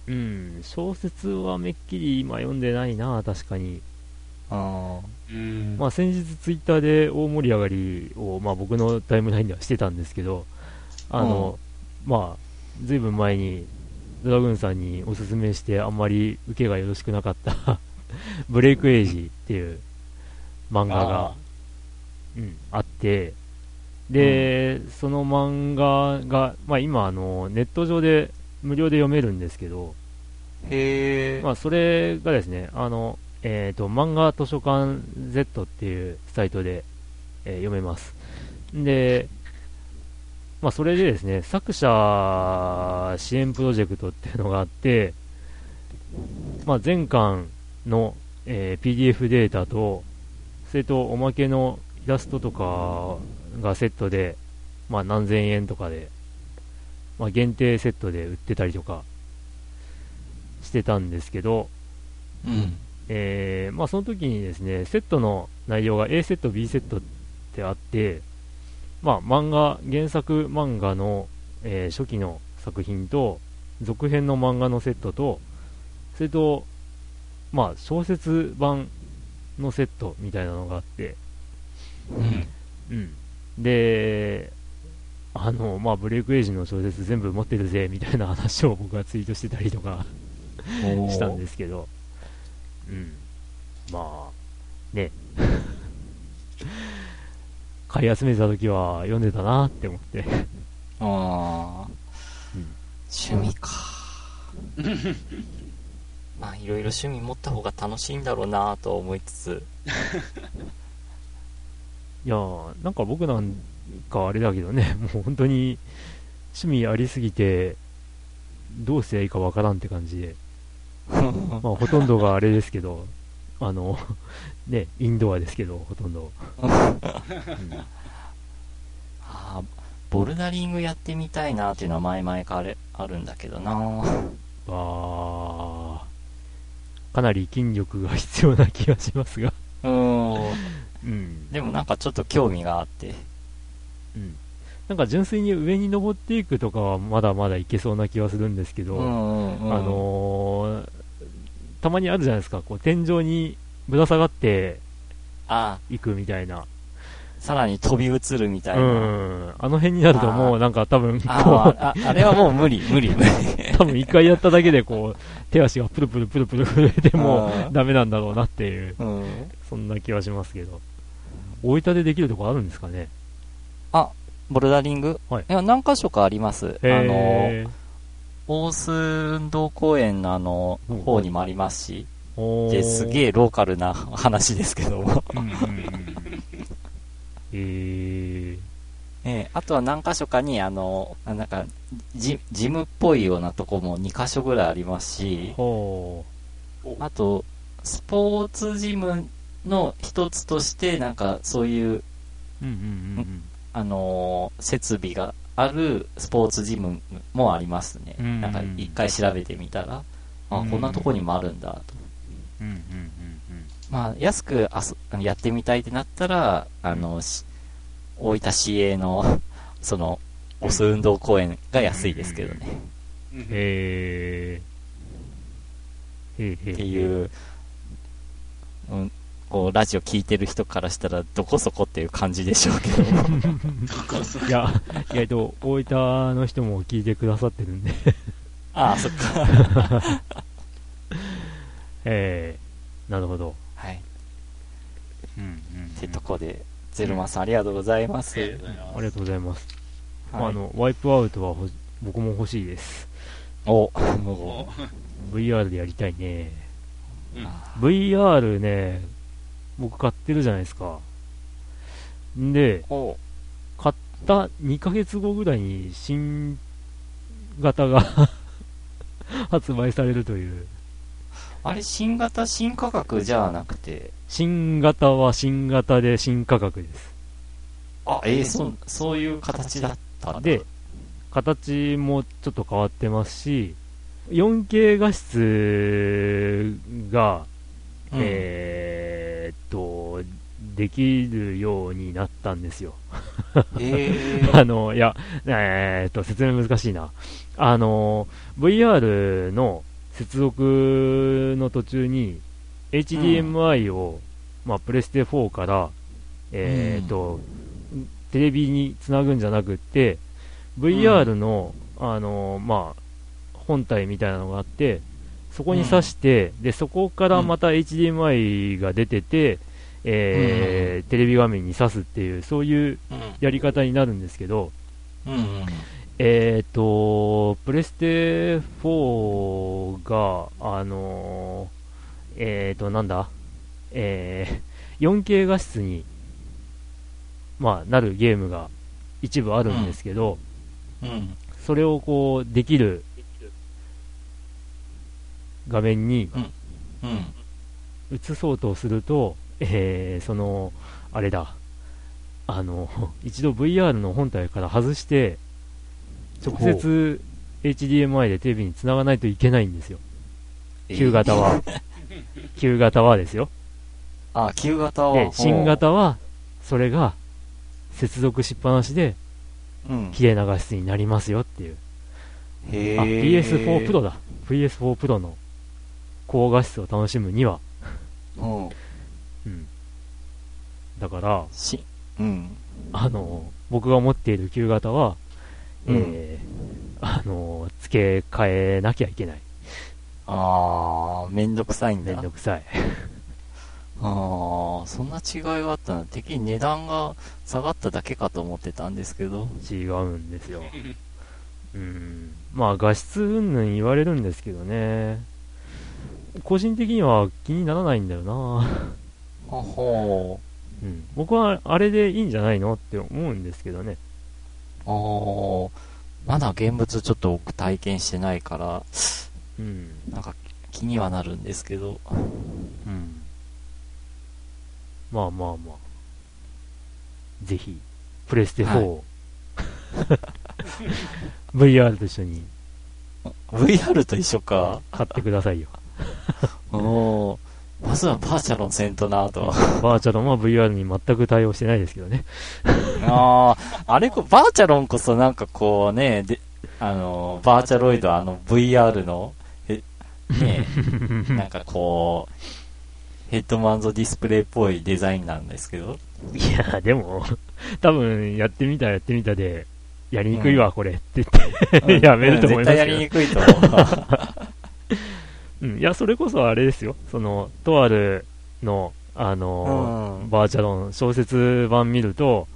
うん、小説はめっきり今読んでないな、確かに。あうん。まあ先日ツイッターで大盛り上がりを、まあ僕のタイムラインではしてたんですけど、あの、まあ、ずいぶん前にドラグーンさんにおすすめしてあんまり受けがよろしくなかった ブレイクエイジっていう漫画があ、うん、あって、で、その漫画が、まあ今あの、ネット上で無料で読めるんですけど、へえ。まあ、それがですね、あの、えっ、と、漫画図書館 Z っていうサイトで、えー読めます。で、まあ、それでですね、作者支援プロジェクトっていうのがあって、まあ、全巻の、えー PDF データと、それとおまけのイラストとかがセットで、まあ、何千円とかで、まあ、限定セットで売ってたりとかしてたんですけど、うん。えーまあ、その時にですね、セットの内容が A セット、B セットってあって、まあ、漫画、原作漫画の、えー初期の作品と、続編の漫画のセットと、それと、まあ、小説版のセットみたいなのがあって、うん。うん。で、あの、まあ、ブレイクエイジの小説全部持ってるぜ、みたいな話を僕がツイートしてたりとか、したんですけど、うん。まあ、ね。買い集めてた時は読んでたなって思って。ああ、うん趣味か。まあ、いろいろ趣味持った方が楽しいんだろうなと思いつつ。いやー、なんか僕なんかあれだけどね、もう本当に趣味ありすぎて、どうしていいかわからんって感じで。まあ、ほとんどがあれですけど、あの、ね、インドアですけど、ほとんど。あーボルダリングやってみたいなっていうのは前々からあるんだけどなあーかなり筋力が必要な気がしますが。うん。うん。でもなんかちょっと興味があって。うん。なんか純粋に上に登っていくとかはまだまだいけそうな気はするんですけど、うんうんうん。あのーたまにあるじゃないですか、こう天井にぶら下がってあいくみたいな。さらに飛び移るみたいな。うん。あの辺になるともうなんか多分、こあう、ーあ、あれはもう無理、無理、無理。多分一回やっただけでこう、手足がプルプルプルプル震えてもダメなんだろうなっていう、うん。そんな気はしますけど。大分でできるとこあるんですかね？あ、ボルダリング？はい。いや、何箇所かあります。あの、へ大須運動公園のあのうん、方にもありますし、ー。で、すげえローカルな話ですけども。えええあとは何箇所かに、あの、あなんか、ジジムっぽいようなとこも2箇所ぐらいありますしあと、スポーツジムの一つとして、なんかそういう、あのー設備があるスポーツジムもありますね。うんなんか一回調べてみたら、あ、うんこんなとこにもあるんだと。まあ、安くあそやってみたいってなったら、あの、し大分市営の、その、オス運動公園が安いですけどね。へー。へーへーっていう、うん、こう、ラジオ聞いてる人からしたら、どこそこっていう感じでしょうけど。いや、意外と大分の人も聞いてくださってるんで、ああ、そっか。えー、なるほど。はい。うんうんってとこで、ゼルマさんありがとうございます。ありがとうございますありがとうございます。はいあの、ワイプアウトはほ僕も欲しいです。お、お VR でやりたいね。うん VR ね、僕買ってるじゃないですか。で、お買った2ヶ月後ぐらいに新型が 発売されるという。あれ、新型新価格じゃなくて、新型は新型で新価格です。あ、えー、そ、そういう形だったんだで、形もちょっと変わってますし、4K 画質が、うんえーっと、できるようになったんですよ。えー、あの、いや、えーっと、説明難しいな。あの、VR の接続の途中に、HDMI を、まあ、プレステ4から、えーっと、テレビにつなぐんじゃなくって、VR の、あの、まあ、本体みたいなのがあって、そこに挿して、で、そこからまた HDMI が出てて、えーテレビ画面に挿すっていう、そういううん、やり方になるんですけど、うん、うん。えっ、と、プレステ4が、あのーえっ、と、なんだえー 4K 画質に、まあ、なるゲームが一部あるんですけど、うん、それをこう、できる画面にうん。映そうとすると、えーその、あれだ、あの、一度 VR の本体から外して、直接 HDMI でテレビにつながないといけないんですよ。旧型は。旧型はですよ。あ、旧型はで、新型は、それが、接続しっぱなしで、うん。綺麗な画質になりますよっていう。へあ、PS4 Pro だ。PS4 Pro の高画質を楽しむには、うん。うん。だから、し、うん。あの、僕が持っている旧型は、うんえー、あの、付け替えなきゃいけない。あー、めんどくさいんだ。めんどくさい。あー、そんな違いがあったの。てっきり値段が下がっただけかと思ってたんですけど。違うんですよ。うん。まあ、画質云々言われるんですけどね。個人的には気にならないんだよな。あほうん。僕はあれでいいんじゃないのって思うんですけどね。ー。あー、まだ現物ちょっと僕体験してないから、うん。なんか気にはなるんですけど。うん。まあまあまあ。ぜひ、プレステ4を、VR と一緒に VR と一緒か。買ってくださいよ。おー。まずはバーチャロンせんとなと。バーチャロンは VR に全く対応してないですけどね。ああ、あれこ、バーチャロンこそなんかこうね、で、あの、バーチャロイド、あの VR の、え、ね なんかこう、ヘッドマンズディスプレイっぽいデザインなんですけど。いや、でも、多分、やってみたやってみたで、やりにくいわ、これって言って、やめると思います絶対やりにくいと思う。うん。いや、それこそあれですよ。その、とあるの、あの、うんバーチャロン、小説版見ると、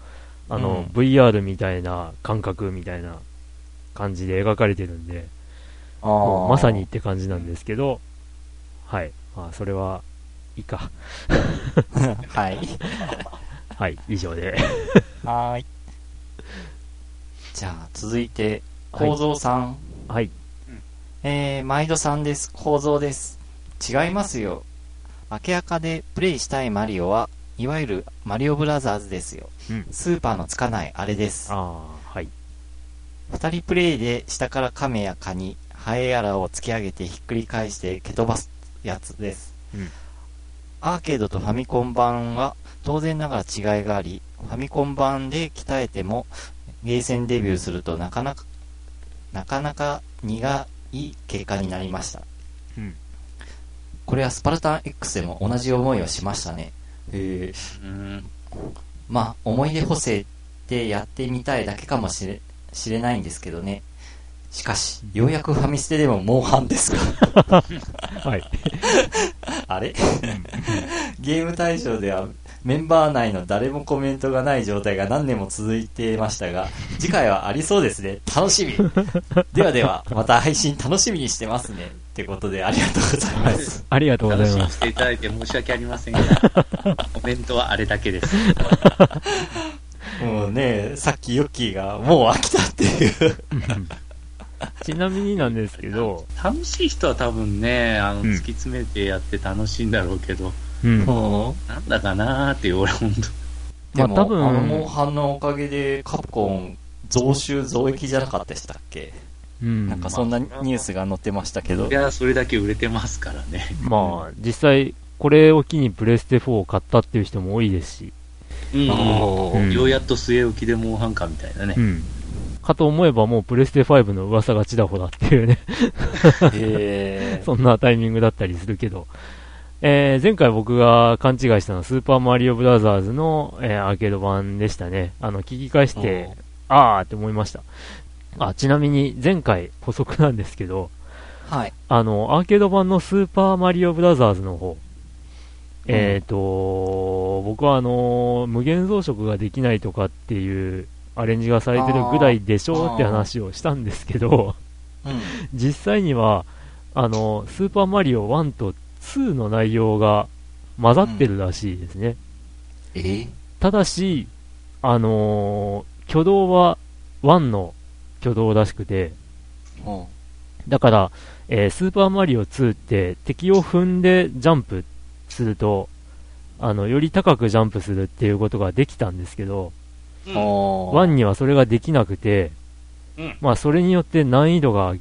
あの、うん VR みたいな感覚みたいな感じで描かれてるんで、もうまさにって感じなんですけど、はい。まあ、それは、いいか。はい。はい、以上で。はーい。じゃあ、続いて、はい構造さん。はい。えー、毎度さんです。構造です。違いますよ。明らかでプレイしたいマリオは、いわゆるマリオブラザーズですよ。うんスーパーのつかないあれです。ああ、はい。二人プレイで下から亀やカニ、ハエやらを突き上げてひっくり返して蹴飛ばすやつです。うんアーケードとファミコン版は当然ながら違いがあり、ファミコン版で鍛えてもゲーセンデビューするとなかなか、なかなか苦い結果になりました。うんこれはスパルタン X でも同じ思いをしましたね。えーうん。まあ、思い出補正でやってみたいだけかもしれ、知れないんですけどね。しかし、ようやくファミステでもモンハンですか はい。あれ？ゲーム対象ではメンバー内の誰もコメントがない状態が何年も続いていましたが、次回はありそうですね。楽しみではでは、また配信楽しみにしてますね。っってことでありがとうございます。ありがとうござ楽しみにいます。していただいて申し訳ありませんが、コメントはあれだけです。もうね、さっきヨッキーがもう飽きたっていう。ちなみになんですけど、楽しい人は多分ね、あの、うん突き詰めてやって楽しいんだろうけど、うん。もなんだかなーっていう、俺ほんと。でも、まあ多分あのモンハンのおかげでカプコン増収増益じゃなかったでしたっけ、うん。なんかそんなニュースが載ってましたけどい。や、それだけ売れてますからね。まあ、実際、これを機にプレステ4を買ったっていう人も多いですし、うん、うんようやっと据え置きでモンハンかみたいなねう。ん。かと思えばもうプレステ5の噂がちだほだっていうね、へ そんなタイミングだったりするけど、えー前回僕が勘違いしたのはスーパーマリオブラザーズの、えーアーケード版でしたね。あの、聞き返して、あーって思いました。あ、ちなみに前回補足なんですけど、はい。あの、アーケード版のスーパーマリオブラザーズの方、えっ、と、僕はあの、無限増殖ができないとかっていうアレンジがされてるぐらいでしょうって話をしたんですけど、うん。実際には、あの、スーパーマリオ1と2の内容が混ざってるらしいですね。え？ただし、あのー挙動は1の挙動らしくて、う。ん。だから、えースーパーマリオ2って敵を踏んでジャンプすると、あの、より高くジャンプするっていうことができたんですけど、うん。お1にはそれができなくて、うん。まあそれによって難易度が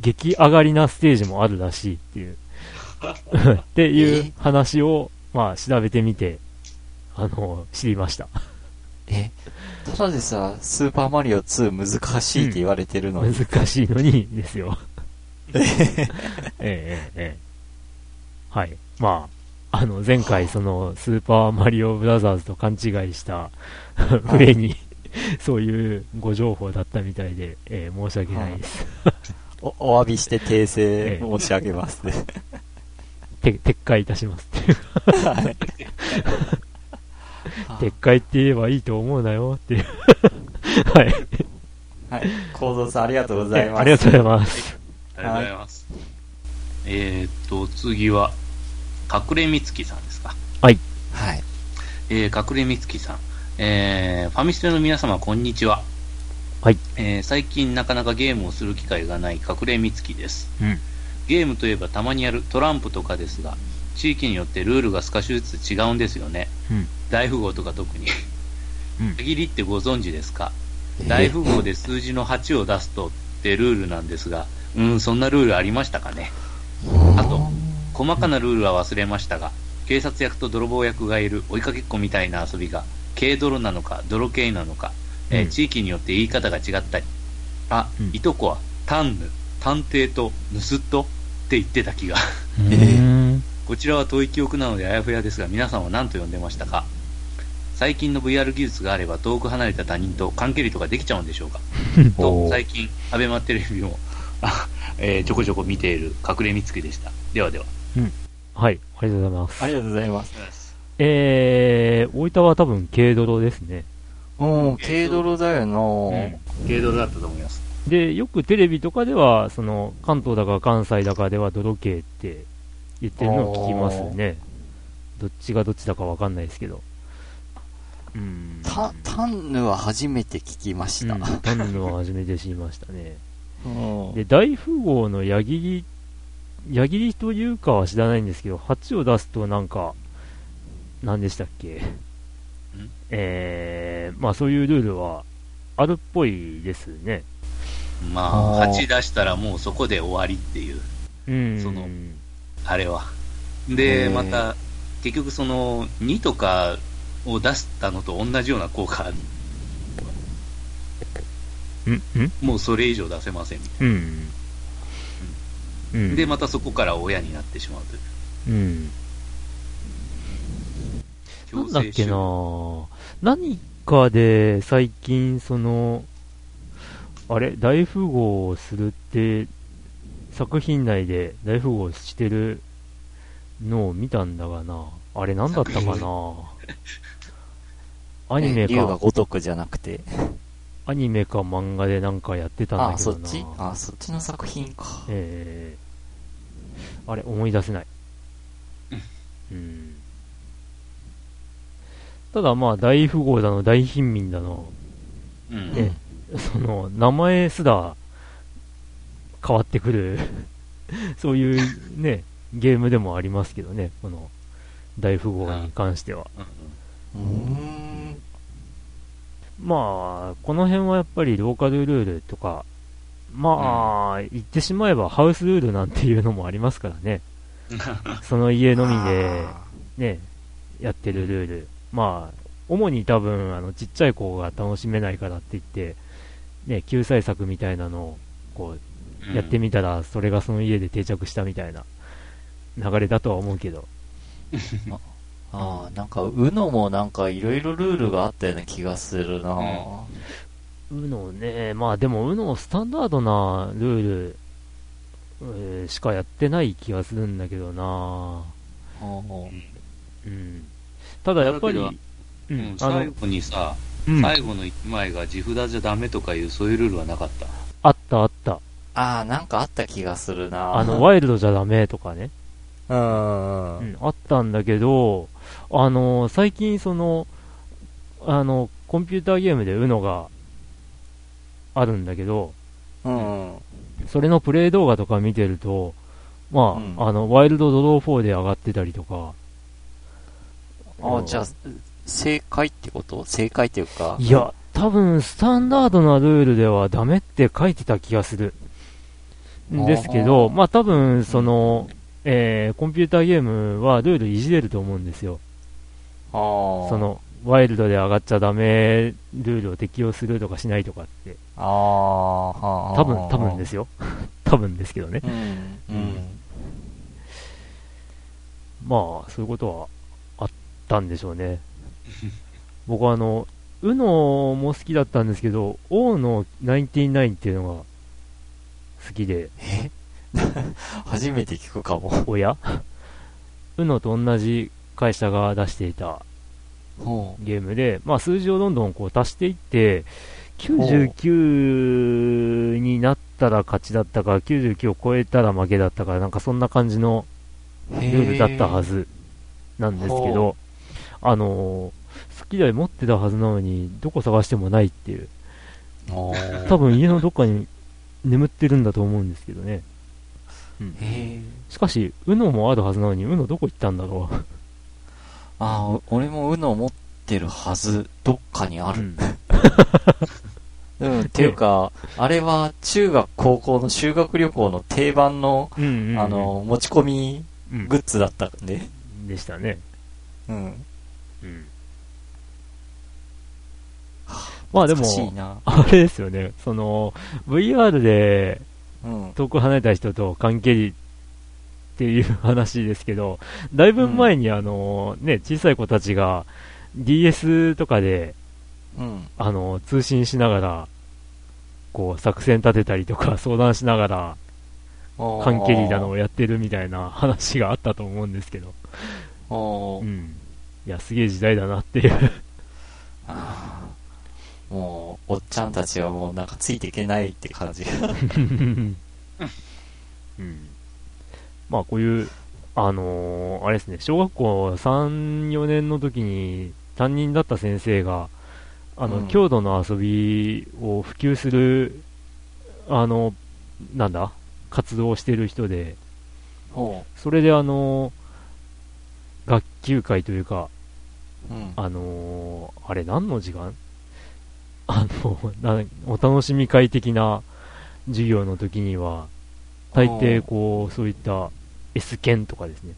激上がりなステージもあるらしいっていう、っていう話を、まあ調べてみて、あの、知りました。えただでさ、スーパーマリオ2難しいって言われてるのに。難しいのにですよ。え えええええはい。まあ、あの、前回その、スーパーマリオブラザーズと勘違いした 上に、そういうご情報だったみたいで、えー申し訳ないです。お、お詫びして訂正申し上げますね。て撤回いたしますっていう。撤回って言えばいいと思うなよっていう。はい。はい。コードさんありがとうございます。ありがとうございます。ありがとうございます。えーっと、次は、隠れみつきさんですか。はい。えー、隠れみつきさん。えー、ファミステの皆様、こんにちは。はい。えー、最近なかなかゲームをする機会がない隠れみつきです。うんゲームといえばたまにやるトランプとかですが、地域によってルールが少しずつ違うんですよね。うん。大富豪とか特に。うん。区切りってご存知ですか？大富豪で数字の8を出すとってルールなんですが、うん、そんなルールありましたかね？あと、細かなルールは忘れましたが、警察役と泥棒役がいる追いかけっこみたいな遊びが、軽泥なのか泥系なのか、えーうん。地域によって言い方が違ったり、あ、うん。いとこは、単ヌ、探偵と盗っ人って言ってた気が。こちらは遠い記憶なのであやふやですが、皆さんは何と呼んでましたか？最近の VR 技術があれば遠く離れた他人と関係とかできちゃうんでしょうか？と、最近、アベマテレビも、あえーちょこちょこ見ている隠れみつきでした。ではでは。はい。ありがとうございます。ありがとうございます。えー、大分は多分軽泥ですね。うん、軽泥だよな軽泥だったと思います。で、よくテレビとかでは、その、関東だか関西だかでは泥系って言ってるのを聞きますね。どっちがどっちだかわかんないですけど。うん。た、タンヌは初めて聞きました。うん、タンヌは初めて知りましたね。うんで、大富豪の矢切、矢切というかは知らないんですけど、8を出すとなんか、何でしたっけ？えー、まあそういうルールはあるっぽいですね。まあ、あー8出したらもうそこで終わりっていう、うん。そのあれは。で、また、結局その、2とかを出したのと同じような効果もうそれ以上出せませんみたいうん。うん。な。で、またそこから親になってしまうという。うん。なんだっけなぁ何かで最近その、あれ大富豪をするって、作品内で大富豪してるのを見たんだがなあれなんだったかな アニメえ竜がか、如くじゃなくて。アニメか漫画でなんかやってたんだあ、けどなそっちあ、そっちの作品か。えあれ、思い出せない。うん。ただまあ、大富豪だの、大貧民だの、うん。ね、その、名前すら変わってくる、そういうね、ゲームでもありますけどね、この、大富豪に関しては。うーん。まあ、この辺はやっぱりローカルルールとか、まあ、言ってしまえばハウスルールなんていうのもありますからね。その家のみで、ね、やってるルール。まあ、主に多分、あの、ちっちゃい子が楽しめないからって言って、ね、救済策みたいなのを、こう、やってみたら、それがその家で定着したみたいな流れだとは思うけど。ああ、なんか、うのもなんかいろいろルールがあったような気がするな、うのね、まあでも、うのスタンダードなルール、えーしかやってない気がするんだけどなうん。ただやっぱり、だううんん、最後にさ、うん最後の1枚が地札じゃダメとかいう、そういうルールはなかった？あったあった。ああ、なんかあった気がするなあの、ワイルドじゃダメとかね。うんあったんだけど、あの最近その、あの、コンピューターゲームで UNO があるんだけど、うん。それのプレイ動画とか見てると、まあ、うんあの、ワイルドドロー4で上がってたりとか。ああ、じゃあ、正解ってこと？正解っていうか。いや、多分、スタンダードなルールではダメって書いてた気がする。んですけど、まあ多分、その、えー、コンピューターゲームはルールいじれると思うんですよ。そ、の、ワイルドで上がっちゃダメルールを適用するとかしないとかって。ああ、はあ。多分、多分ですよ。多分ですけどね。うん。うん。まあ、そういうことはあったんでしょうね。僕はあの、ウノも好きだったんですけど、王の99っていうのが好きで、初めて聞くかも。おや？ウノと同じ会社が出していたほゲームで、まあ数字をどんどんこう足していって、99になったら勝ちだったか、99を超えたら負けだったか、なんかそんな感じのう。ルールだったはずなんですけほど、あのー好きで持ってたはずなのに、どこ探してもないっていう。多分家のどっかに眠ってるんだと思うんですけどね。へえ。しかし、うのもあるはずなのに、うのどこ行ったんだろああ、俺もうの持ってるはず、どっかにあう。うる。ん。うん、っていうか、あれは中学高校の修学旅行の定番の、うんうんうんあ、の、持ち込みうんグッズだったんで。でしたね。うん。うん。まあでも。あれですよね、その、VR でうん。遠く離れた人と関係っていう話ですけど、だいぶ前にあの、ね、小さい子たちが DS とかで、うん。あの、通信しながら、こう、作戦立てたりとか相談しながら、関係だのをやってるみたいな話があったと思うんですけど、うん。いや、すげえ時代だなっていう。もう、おっちゃんたちはもうなんかついていけないって感じ。うん。まあ、こういう、あのーあれですね、小学校3、4年の時に担任だった先生が、あの、うん郷土の遊びを普及する、あの、なんだ、活動をしている人で、ほそれであの学級会というか、う。うん。あのーあれ何の時間？あの、なお楽しみ会的な授業の時には、大抵こう、そういった S 剣とかですね。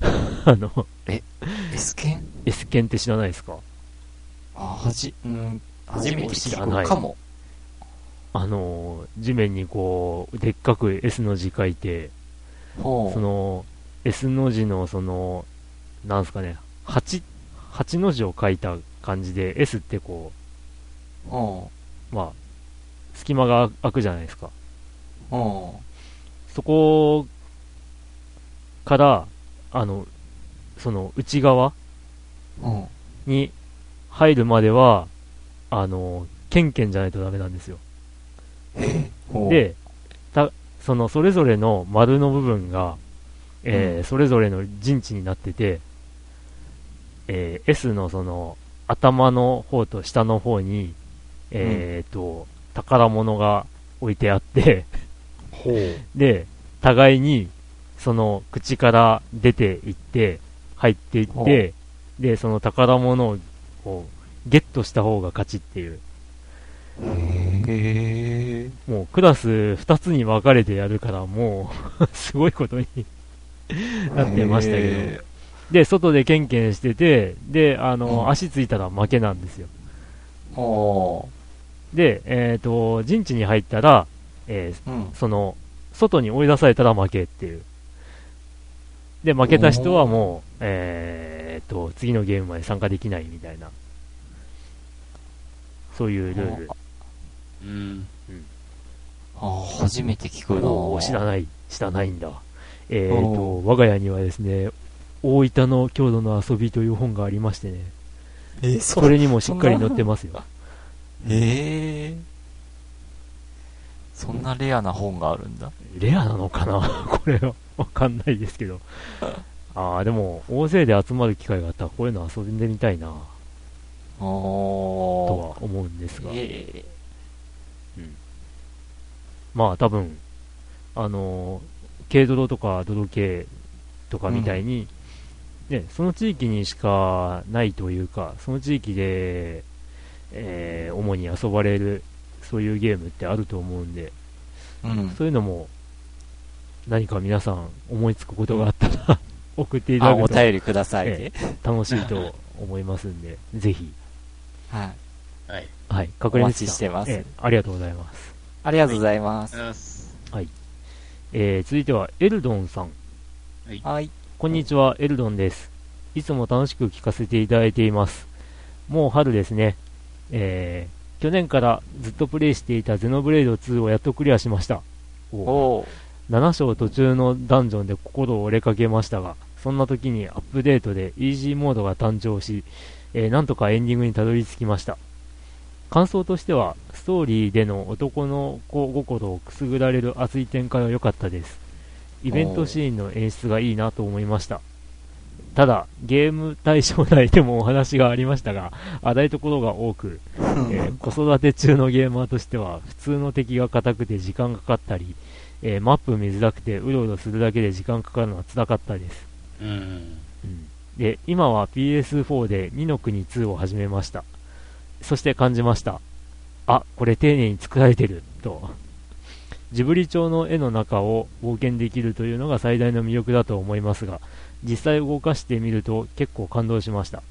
あの、S 剣 S 剣って知らないですか？あ、はじ、うん、初めて聞知らないくかも。あの、地面にこう、でっかく S の字書いて。その、S の字のその、なんすかね、8、8の字を書いた感じで、S ってこほう、まあ、隙間が開くじゃないですか。そこから、あの、その内側に入るまでは、あの、ケンケンじゃないとダメなんですよ。で、た、そのそれぞれの丸の部分が、えーそれぞれの陣地になってて、えー S のその、頭の方と下の方に、えーと、宝物が置いてあって。で、互いに、その、口から出ていって、入っていっほて、で、その宝物を、ゲットした方が勝ちっていう。へえ。もうクラス2つに分かれてやるから、もう、すごいことに なってましたけへど。で、外でケンケンしてて、で、あの、うん足ついたら負けなんですよ。で、えっ、と、陣地に入ったら、えーう。うん。その、外に追い出されたら負けっていう。で、負けた人はもう、えーっと、次のゲームまで参加できないみたいな。そういうルール。うん。あー初めて聞くなおー知らない、知らないんだ。えーっおと、我が家にはですね、大分の郷土の遊びという本がありましてね、えー、そそれにもしっかり載ってますよ。ええそんなレアな本があるんだ。レアなのかな？これは。わかんないですけど。ああ、でも、大勢で集まる機会があったら、こういうの遊んでみたいな、とおは思うんですが。えまあ多分、あのー、軽泥とか泥系とかみたいに、ね、その地域にしかないというか、その地域で、えー主に遊ばれる、そういうゲームってあると思うんで、うん。そういうのも、何か皆さん思いつくことがあったら、送っていたあ、だくとお便りくださいえね。楽しいと思いますんで、ぜひ、はい。はい。はい、お隠れ待ちしてますえありがとうございます。ありがとうございます。えー続いては、エルドンさん。はい。こんにちは、エルドンです。いつも楽しく聞かせていただいています。もう春ですね。えー、去年からずっとプレイしていたゼノブレイド2をやっとクリアしました。おー7章途中のダンジョンで心を折れかけましたが、そんな時にアップデートでイージーモードが誕生し、えーなんとかエンディングにたどり着きました。感想としては、ストーリーでの男の子心をくすぐられる熱い展開は良かったです。イベントシーンの演出がいいなと思いました。ただ、ゲーム対象内でもお話がありましたが、荒いところが多く、えー子育て中のゲーマーとしては、普通の敵が硬くて時間かかったり、えーマップ見づらくてうろうろするだけで時間かかるのは辛かったです。うん。で、今は PS4 で2の国2を始めました。そして感じました。あ、これ丁寧に作られてる、と。ジブリ調の絵の中を冒険できるというのが最大の魅力だと思いますが、実際動かしてみると結構感動しました。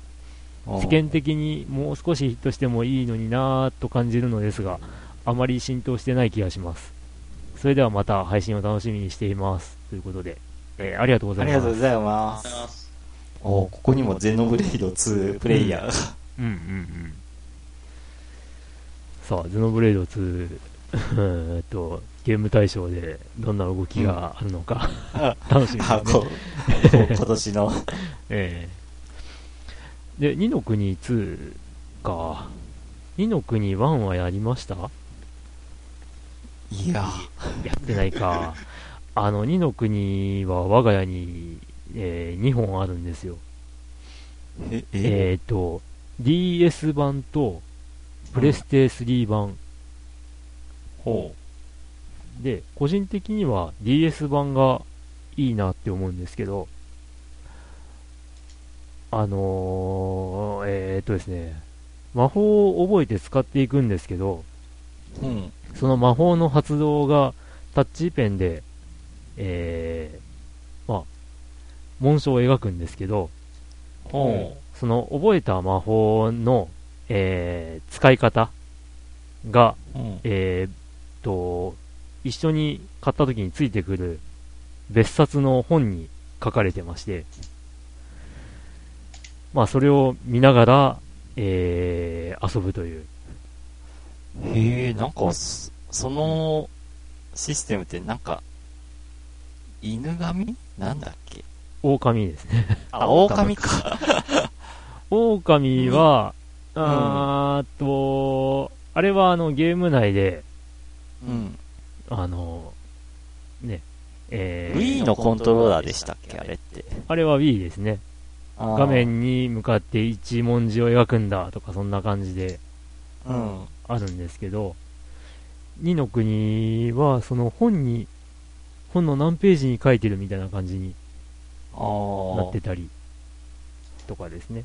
世間的にもう少しヒットしてもいいのになぁと感じるのですが、あまり浸透してない気がします。それではまた配信を楽しみにしています。ということで、えーありがとうございます。ありがとうございます。おーここにもゼノブレイド2プレイヤーが。うんうんうん。さあ、ゼノブレイド2、えーっと、ゲーム対象でどんな動きがあるのか、楽しみですあ、ね。今年の。ええで、2の国2か。2の国1はやりました？いや、やってないか。あの、2の国は我が家に、え2本あるんですよ。え、え？っ、と、DS 版と、プレステ3版。ほで、個人的には DS 版がいいなって思うんですけど、あのー、えっ、とですね、魔法を覚えて使っていくんですけど、う。うん。その魔法の発動がタッチペンで、えー、まあ、紋章を描くんですけど、ほその覚えた魔法の、えー使い方が、う。うん。えーっと、一緒に買った時についてくる別冊の本に書かれてまして、まあそれを見ながら、えー遊ぶという。へえ、なんか、そそのシステムってなんか、犬神？なんだっけ？狼ですね。あ、狼か。狼 は、んあーっと、あれはあのゲーム内で、うん。あの、ね、えー Wii のコントローラーでしたっけ？あれって。あれは Wii ですね。画。面に向かって一文字を描くんだとかそんな感じでうん。あるんですけど、二の国はその本に、本の何ページに書いてるみたいな感じにあなってたりとかですね。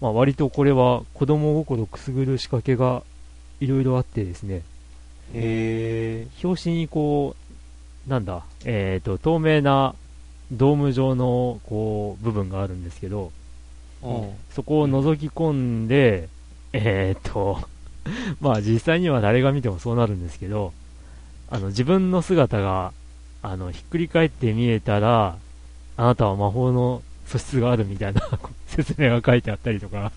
まあ割とこれは子供心くすぐる仕掛けがいろいろあってですね、表紙にこう、なんだ、えっ、と、透明なドーム状のこう部分があるんですけど、うん。そこを覗き込んで、えっ、と、まあ実際には誰が見てもそうなるんですけど、あの自分の姿が、あの、ひっくり返って見えたら、あなたは魔法の素質があるみたいな 説明が書いてあったりとか。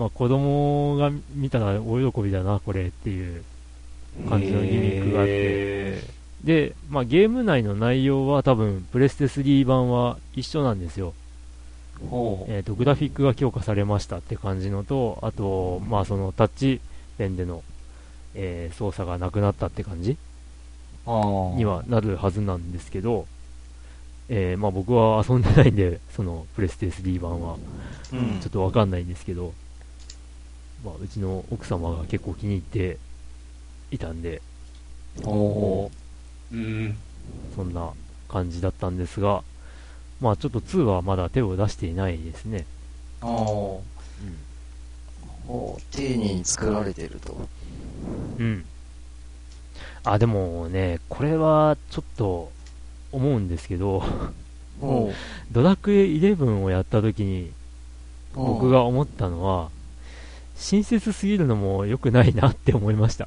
まあ子供が見たら大喜びだな、これっていうう。感じのギミックがあって。へで、まあ、ゲーム内の内容は多分、プレステ3版は一緒なんですよ。えっ、と、グラフィックが強化されましたって感じのと、あと、まあ、そのタッチペンでの、えー操作がなくなったって感じにはなるはずなんですけど、えーまあ、僕は遊んでないんで、そのプレステ3版は、うん。ちょっとわかんないんですけど、まあ、うちの奥様が結構気に入っていたんで、ほうん。そんな感じだったんですが、まあちょっと2はまだ手を出していないですね。う。あーほう。丁寧に作られてると。うん。あ、でもね、これはちょっと思うんですけど、ほドラクエ11をやった時にう。僕が思ったのは、親切すぎるのも良くないなって思いました。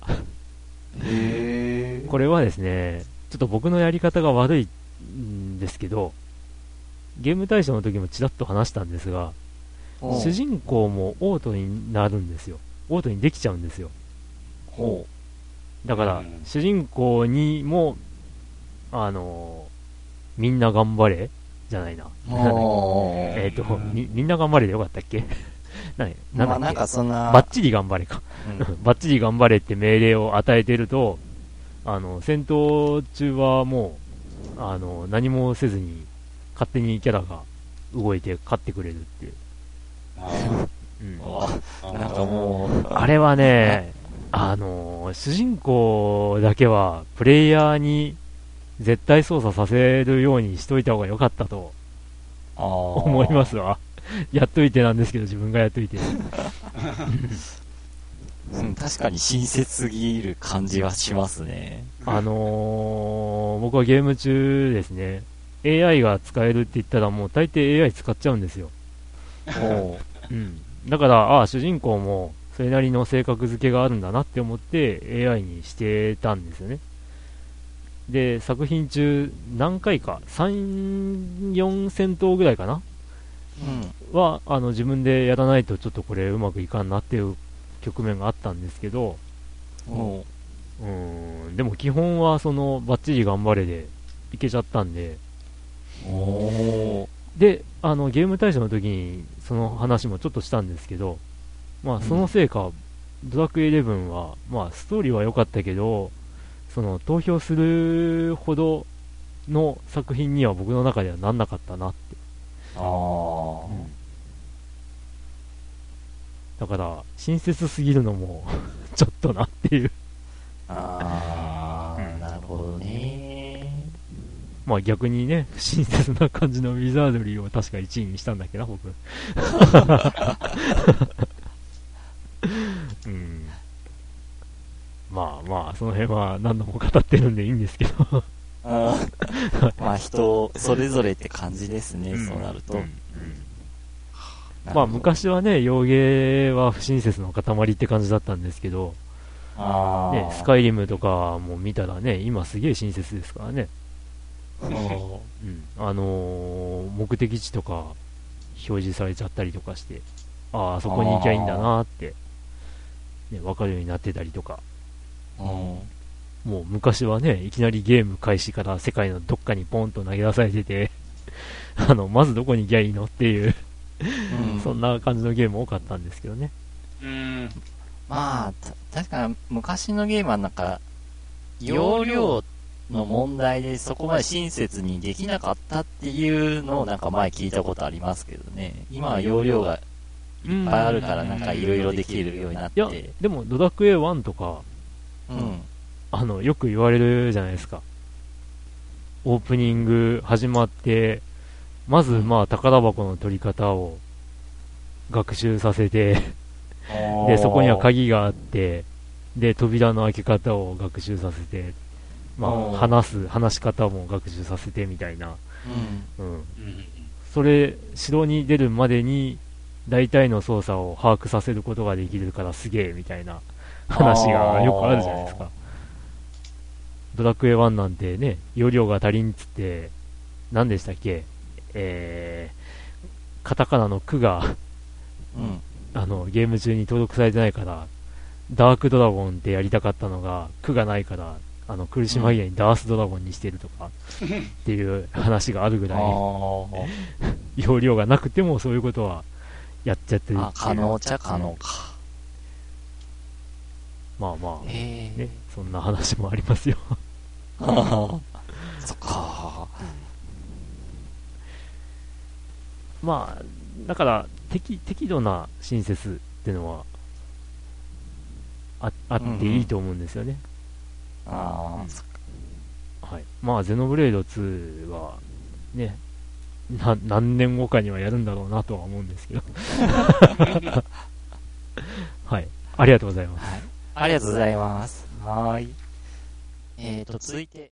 これはですね、ちょっと僕のやり方が悪いんですけど、ゲーム大賞の時もちらっと話したんですが、主人公もオートになるんですよ。オートにできちゃうんですよ。ほだから、うん主人公にも、あのーみんな頑張れじゃないな。えっと、み、みんな頑張れでよかったっけ？何？なんまあなんかそんな。バッチリ頑張れか。うん バッチリ頑張れって命令を与えてると、あの、戦闘中はもう、あの、何もせずに、勝手にキャラが動いて勝ってくれるっていう。うんあなんかもう、あれはね、あのー主人公だけは、プレイヤーに絶対操作させるようにしといた方が良かったと思思いますわ。やっといてなんですけど、自分がやっといて。うん、確かに親切すぎる感じはしますね。あのー僕はゲーム中ですね、AI が使えるって言ったらもう大抵 AI 使っちゃうんですよ。ほうん。だから、ああ、主人公もそれなりの性格付けがあるんだなって思って AI にしてたんですよね。で、作品中何回か、3、4戦闘ぐらいかな。は、あの、自分でやらないとちょっとこれうまくいかんなっていう局面があったんですけど、ほうーん、でも基本はその、バッチリ頑張れでいけちゃったんで、で、あの、ゲーム大賞の時にその話もちょっとしたんですけど、まあ、そのせいか、ドラクエ11は、まあ、ストーリーは良かったけど、その、投票するほどの作品には僕の中ではなんなかったなって。う。あだから、親切すぎるのも、ちょっとなっていう。あ。あうんあ、なるほどね。まあ逆にね、不親切な感じのウィザードリーを確か1位にしたんだっけな、僕。うん。まあまあ、その辺は何度も語ってるんでいいんですけど。まあ人、それぞれって感じですね、うんそうなると。うんまあ昔はね、洋芸は不親切の塊って感じだったんですけど。ね、スカイリムとかも見たらね、今すげえ親切ですからね。ほうん。あのー目的地とか表示されちゃったりとかして、ああ、あそこに行きゃいいんだなーって、ね、わかるようになってたりとか、う。うん。もう昔はね、いきなりゲーム開始から世界のどっかにポンと投げ出されてて、あの、まずどこに行きゃいいのっていう、うんそんな感じのゲーム多かったんですけどね。うん。まあ、た確かに昔のゲームはなんか、容量の問題でそこまで親切にできなかったっていうのをなんか前聞いたことありますけどね。今は容量がいっぱいあるからなんかいろいろできるようになっいやて。、でも、ドラクエ1とか、うん。あの、よく言われるじゃないですか。オープニング始まって、まず、まあ、宝箱の取り方を学習させて、で、そこには鍵があって、で、扉の開け方を学習させて、まあ、話す、話し方も学習させてみたいな。うん。うん。うんそれ、城に出るまでに、大体の操作を把握させることができるからすげえ、みたいな話がよくあるじゃないですか。ドラクエ1なんてね、容量が足りんっつって、何でしたっけえー、カタカナの句が、うん。あの、ゲーム中に登録されてないから、ダークドラゴンってやりたかったのが、句がないから、あの、苦し紛れにダースドラゴンにしてるとか、っていう話があるぐあらい、ー 容量がなくてもそういうことはやっちゃってるって可能っちゃ可能か。まあまあ。ね、そんな話もありますよ。そっか。まあ、だから、適、適度な親切っていうのは、あ、あっていいと思うんですよね。ああ、そっか。はい。まあ、ゼノブレード2は、ね、な、何年後かにはやるんだろうなとは思うんですけど。はい。ありがとうございます。ありがとうございます。はい。えーと、続いて、